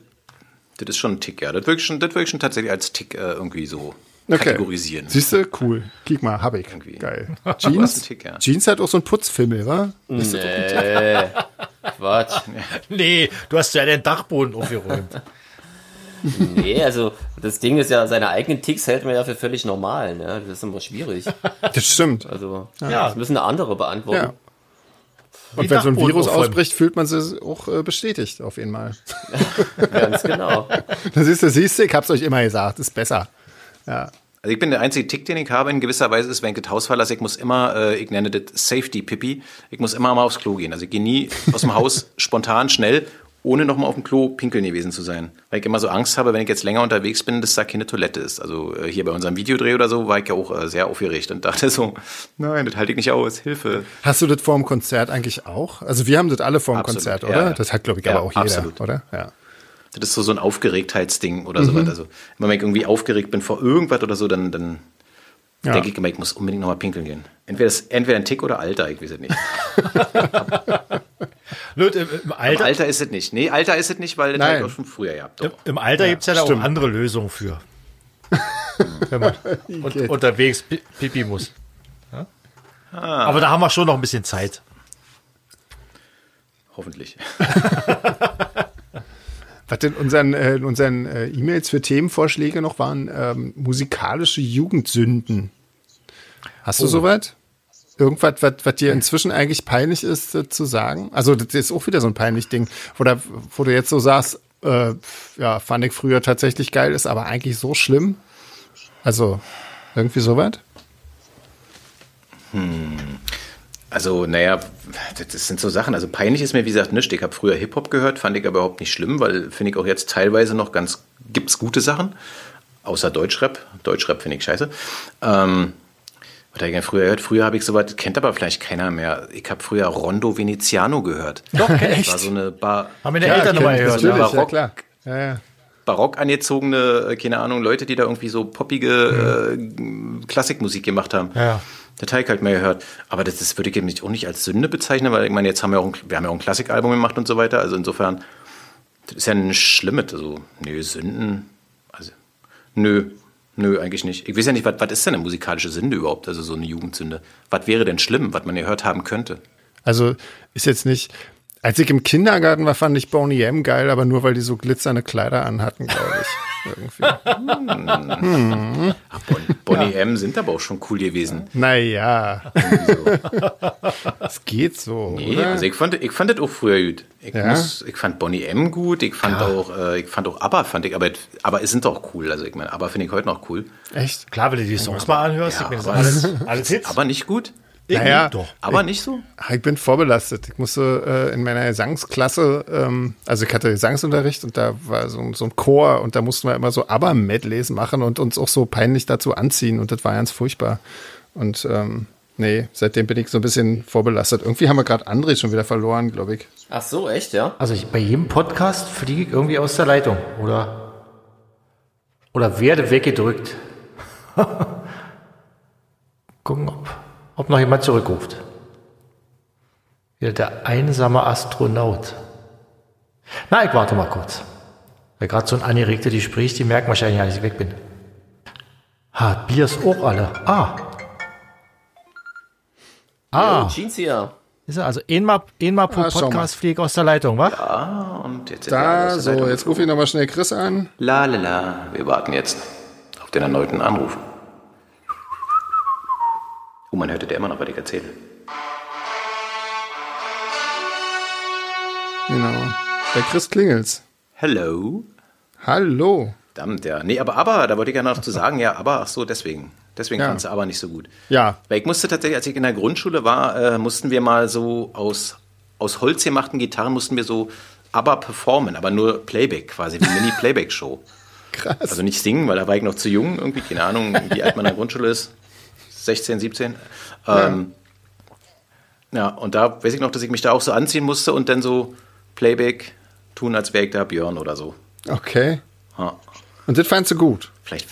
D: das ist schon ein Tick, ja. Das würde ich schon, das würde ich schon tatsächlich als Tick äh, irgendwie so
A: Okay.
D: kategorisieren.
A: Siehst du? Cool. Kick mal, hab ich.
D: Irgendwie.
A: Geil.
D: Was
A: Jeans,
D: Tick, ja.
A: Jeans hat auch so einen Putzfimmel, wa?
B: Nee, Quatsch.
C: Nee, du hast ja den Dachboden aufgeräumt.
B: Nee, also das Ding ist ja, seine eigenen Ticks hält man ja für völlig normal. Ne? Das ist immer schwierig.
A: Das stimmt.
B: Also
C: Ja.
B: das müssen andere beantworten.
A: Ja. Und wenn so ein Virus ausbricht, fühlt man sich auch äh, bestätigt auf jeden Mal.
B: Ganz genau.
A: Da siehst du, siehst du, ich hab's euch immer gesagt, ist besser. Ja.
D: Also ich bin der einzige Tick, den ich habe in gewisser Weise ist, wenn ich das Haus verlasse, ich muss immer, äh, ich nenne das Safety-Pipi, ich muss immer mal aufs Klo gehen. Also ich gehe nie aus dem Haus spontan, schnell, ohne nochmal auf dem Klo pinkeln gewesen zu sein. Weil ich immer so Angst habe, wenn ich jetzt länger unterwegs bin, dass da keine Toilette ist. Also äh, hier bei unserem Videodreh oder so war ich ja auch äh, sehr aufgeregt und dachte so, nein, das halte ich nicht aus, Hilfe.
A: Hast du das vor dem Konzert eigentlich auch? Also wir haben das alle vor dem
D: Absolut,
A: Konzert,
D: ja,
A: oder?
D: ja.
A: Das hat, glaube ich,
D: Ja,
A: aber auch jeder,
D: absolut.
A: oder? Ja.
D: Das ist so, so ein Aufgeregtheitsding oder sowas. Also wenn ich irgendwie aufgeregt bin vor irgendwas oder so, dann, dann
A: Ja.
D: denke ich immer, ich muss unbedingt nochmal pinkeln gehen. Entweder, das, entweder ein Tick oder Alter, ich weiß es nicht.
C: Im, Im
D: Im
C: Alter,
D: Alter ist es nicht. Nee, Alter ist es nicht, weil das halt auch schon früher ja. Doch.
C: im Alter gibt's ja da auch andere Lösungen für. Wenn man un unterwegs pi pipi muss. Ja? Aber da haben wir schon noch ein bisschen Zeit.
D: Hoffentlich.
A: Was in unseren, äh, in unseren äh, E-Mails für Themenvorschläge noch waren, ähm, musikalische Jugendsünden. Hast
C: Oh.
A: du soweit? Irgendwas, was, was dir inzwischen eigentlich peinlich ist äh, zu sagen? Also das ist auch wieder so ein peinlich Ding, wo, da, wo du jetzt so sagst, äh, ja, fand ich früher tatsächlich geil, ist aber eigentlich so schlimm. Also irgendwie soweit?
D: Also, naja, das sind so Sachen. Also peinlich ist mir, wie gesagt, nichts. Ich habe früher Hip-Hop gehört, fand ich aber überhaupt nicht schlimm, weil finde ich auch jetzt teilweise noch ganz, gibt's gute Sachen. Außer Deutschrap. Deutschrap finde ich scheiße. Ähm, habe ich früher gehört? Früher habe ich sowas, kennt aber vielleicht keiner mehr. Ich habe früher Rondo Veneziano gehört.
C: Doch,
D: Das war so eine Bar,
C: Haben meine Eltern nochmal gehört. Ja.
A: Ja
D: Barock.
A: klar. Ja, ja.
D: barock angezogene, äh, keine Ahnung, Leute, die da irgendwie so poppige äh, Klassikmusik gemacht haben.
C: Ja.
D: Der Teig halt mehr gehört. Aber das, das würde ich eben nicht, auch nicht als Sünde bezeichnen, weil ich meine, jetzt haben wir auch ein, wir haben ja auch ein Klassikalbum gemacht und so weiter. Also insofern, das ist ja ein Schlimmes. Also, nö, Sünden, also, nö, nö, eigentlich nicht. Ich weiß ja nicht, was, was ist denn eine musikalische Sünde überhaupt? Also so eine Jugendsünde. Was wäre denn schlimm, was man gehört haben könnte?
A: Also ist jetzt nicht. Als ich im Kindergarten war, fand ich Boney M geil, aber nur weil die so glitzernde Kleider anhatten, glaube ich. Irgendwie.
D: Ach, bon, Bonnie M. sind aber auch schon cool gewesen.
A: Naja. Es geht so,
D: Nee,
A: oder?
D: also ich fand, ich fand das auch früher gut. Ich,
A: Ja?
D: muss, ich fand Bonnie M gut, ich fand auch, äh, ich fand auch ABBA, fand ich, aber, aber es sind doch cool. Also ich meine, ABBA finde ich heute noch cool.
A: Echt?
C: Klar, wenn du die Songs mal anhörst,
D: Ja,
C: ich meine, alles, alles Hits.
D: Aber nicht gut.
A: Naja,
C: Doch.
D: Aber nicht so.
A: Ich bin vorbelastet. Ich musste äh, in meiner Gesangsklasse, ähm, also ich hatte Gesangsunterricht und da war so, ein- so ein Chor und da mussten wir immer so ABBA-Medleys machen und uns auch so peinlich dazu anziehen und das war ganz furchtbar. Und ähm, nee, seitdem bin ich so ein bisschen vorbelastet. Irgendwie haben wir gerade André schon wieder verloren, glaube ich.
B: Ach so, echt, ja?
C: Also ich, bei jedem Podcast fliege ich irgendwie aus der Leitung oder, oder werde weggedrückt. Gucken, ob, ob noch jemand zurückruft. Wieder der einsame Astronaut. Na, ich warte mal kurz. Weil gerade so ein angeregter, die spricht, die merken wahrscheinlich ja, dass ich weg bin. Ha, Bier ist auch alle. Ah. Ah.
B: Jeans hier.
C: Ist er also einmal, einmal pro
A: Ah.
C: Podcast fliege aus der Leitung, wa?
D: Und jetzt
A: Da, so,
D: Leitung
A: jetzt rufe ich nochmal schnell Chris an.
D: La la la, wir warten jetzt auf den erneuten Anruf. Oh, man hörte der immer noch, was ich erzähle.
A: Genau. Bei Chris klingelt's.
D: Hello?
A: Hallo.
D: Verdammt, ja. Nee, aber aber, da wollte ich ja noch zu sagen, ja, aber, ach so, deswegen. Deswegen
A: Ja.
D: fandst du aber nicht so gut.
A: Ja,
D: Weil ich musste tatsächlich, als ich in der Grundschule war, äh, mussten wir mal so aus, aus Holz gemachten Gitarren mussten wir so aber performen, aber nur Playback quasi, wie Mini-Playback-Show.
A: krass.
D: Also nicht singen, weil da war ich noch zu jung, irgendwie, keine Ahnung, wie alt man in der Grundschule ist. 16, 17. Ähm, ja. und da weiß ich noch, dass ich mich da auch so anziehen musste und dann so Playback tun, als wäre ich da Björn oder so.
A: Okay.
D: Ja.
A: Und das fandst du gut?
D: Vielleicht,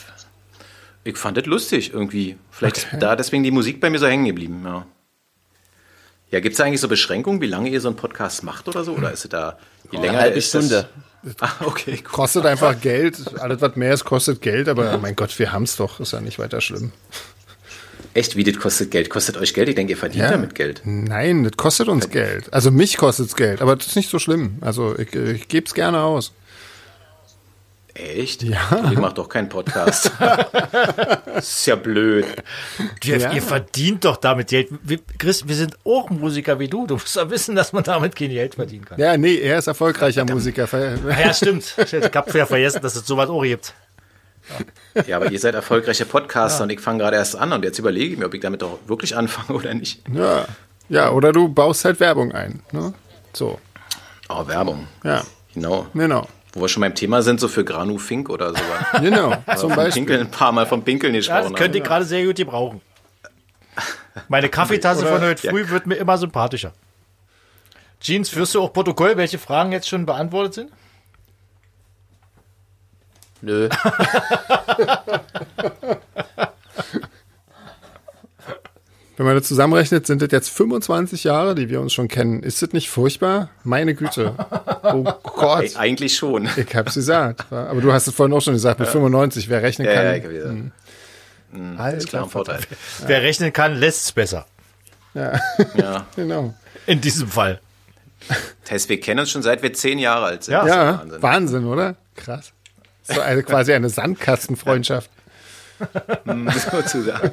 D: ich fand das lustig irgendwie. Vielleicht
A: Okay.
D: ist da deswegen die Musik bei mir so hängen geblieben, ja. Ja, gibt es eigentlich so Beschränkungen, wie lange ihr so einen Podcast macht oder so? Oder ist es da, je länger
B: Eine halbe Stunde.
D: Das, ah, okay, cool.
A: Kostet einfach Geld. Alles, was mehr ist, kostet Geld. Aber mein Gott, wir haben's doch. Ist ja nicht weiter schlimm.
D: Echt, wie das kostet Geld? Kostet euch Geld? Ich denke, ihr verdient
A: Ja.
D: damit Geld.
A: Nein, das kostet uns Geld. Also mich kostet's Geld. Aber das ist nicht so schlimm. Also ich, ich gebe es gerne aus.
D: Echt?
A: Ja.
D: Ich mach doch keinen Podcast. ist ja blöd.
C: Ihr,
A: Ja.
C: ihr verdient doch damit Geld. Wir, Chris, wir sind auch Musiker wie du. Du musst ja wissen, dass man damit kein Geld verdienen kann.
A: Ja, nee, er ist erfolgreicher Musiker.
C: Ah Ja, stimmt. Ich hab ja vergessen, dass es sowas auch gibt.
D: Ja, aber ihr seid erfolgreiche Podcaster und ich fange gerade erst an und jetzt überlege ich mir, ob ich damit doch wirklich anfange oder nicht.
A: Ja. ja, oder du baust halt Werbung ein. Ne? So,
D: Oh, Werbung.
A: ja,
D: Genau.
A: genau.
D: Wo wir schon beim Thema sind, so für Granu Fink oder sowas.
A: Genau, zum Beispiel.
D: Pinkeln, ein paar Mal vom Pinkeln
C: Ja,
D: gesprochen.
C: das könnte ich gerade sehr gut gebrauchen. Meine Kaffeetasse von heute früh wird mir immer sympathischer. Jeans, führst du auch Protokoll, welche Fragen jetzt schon beantwortet sind?
B: Nö.
A: Wenn man das zusammenrechnet, sind das jetzt 25 Jahre, die wir uns schon kennen. Ist das nicht furchtbar? Meine Güte. Oh Gott.
D: Eigentlich schon.
A: Ich hab's gesagt. Aber du hast es vorhin auch schon gesagt, mit 95, wer rechnen
D: Ja,
A: kann.
D: ja, ich hab wieder.
A: Alter,
D: Ist klar ein Vorteil.
C: Wer rechnen kann, lässt es besser.
A: Ja,
D: Ja.
A: genau.
C: In diesem Fall.
D: Das heißt, wir kennen uns schon seit wir zehn Jahre alt sind.
C: Ja.
A: Ja,
D: Wahnsinn.
A: Wahnsinn, oder? Krass. So eine, quasi eine Sandkastenfreundschaft.
D: Sozusagen.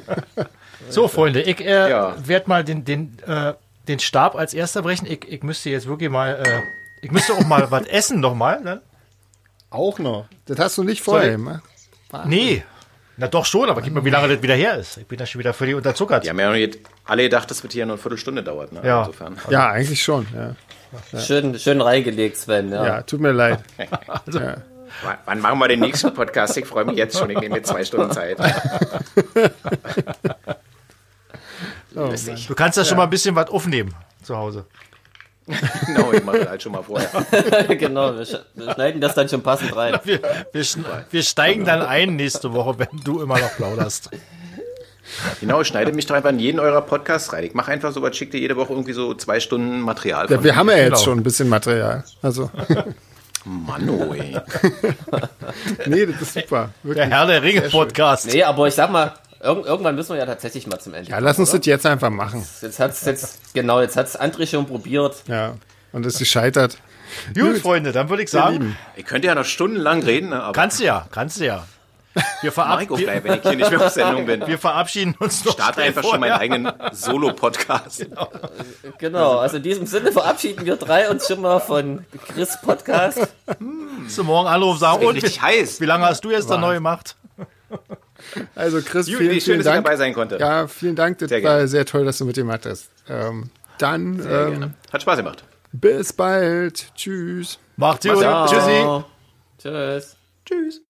C: So, Freunde, ich äh,
D: Ja.
C: werde mal den, den, äh, den Stab als erster brechen. Ich, ich müsste jetzt wirklich mal, äh, ich müsste auch mal was essen nochmal. Ne?
A: Auch noch. Das hast du nicht vorher gemacht.
C: Nee. Na doch schon, aber gib mal, wie lange das wieder her ist. Ich bin da schon wieder völlig unterzuckert.
D: Die haben ja noch nicht alle gedacht, dass das hier nur eine Viertelstunde dauert. Ne?
C: Ja.
D: Insofern.
A: Ja, eigentlich schon. Ja,
B: Schön, schön reingelegt, Sven. Ja.
A: ja tut mir leid.
C: Also,
A: Ja.
D: Wann- Wann machen wir den nächsten Podcast? Ich freue mich jetzt schon. Ich nehme mir zwei Stunden Zeit. Lässig.
C: Du kannst ja schon mal ein bisschen was aufnehmen zu Hause.
D: Genau, ich mache das halt schon mal vorher.
B: genau, wir, sch wir schneiden das dann schon passend rein.
C: Wir, wir, wir steigen dann ein nächste Woche, wenn du immer noch plauderst.
D: Genau, schneidet mich doch einfach in jeden eurer Podcasts rein. Ich mache einfach so was, schickt ihr jede Woche irgendwie so zwei Stunden Material.
A: Ja, wir haben ja jetzt
C: Genau.
A: schon ein bisschen Material. Also,
D: Mann, oh, ey.
A: nee, das ist super.
C: Der
A: Wirklich.
C: Herr der Ringe Podcast.
B: Nee, aber ich sag mal, irg irgendwann müssen wir ja tatsächlich mal zum Ende.
A: Ja, lass uns
B: oder?
A: das jetzt einfach machen.
B: Jetzt hat's jetzt, genau, jetzt hat's André schon probiert.
A: Ja. Und es gescheitert.
C: Gut, Freunde, dann würde ich sagen.
D: Ich könnte ja noch stundenlang reden, ne? aber
C: kannst du ja, kannst du ja. Wir, verab
D: ich
C: wir,
D: gleich, wenn ich hier nicht mehr auf Sendung bin.
C: wir verabschieden uns noch
D: Starte
C: schnell
D: einfach schon meinen
C: vorher.
D: eigenen Solo-Podcast.
B: Genau, also in diesem Sinne verabschieden wir drei uns schon mal von Chris Podcast.
C: Zum Morgen Anruf sagen, und
D: Richtig
C: wie,
D: heiß.
C: wie lange hast du jetzt da neu gemacht?
A: Also, Chris,
D: Gut,
A: vielen,
D: wie schön,
A: vielen
D: dass ich
A: Dank.
D: dabei sein konnte.
A: Ja, vielen Dank. Das
D: Sehr
A: war
D: gerne.
A: sehr toll, dass du mitgemacht hast. Ähm, dann
D: Sehr
A: ähm,
D: gerne. Hat Spaß gemacht.
A: bis bald. Tschüss.
C: Macht's gut.
D: Mach's gut.
C: Tschüssi.
B: Tschüss.
D: Tschüss.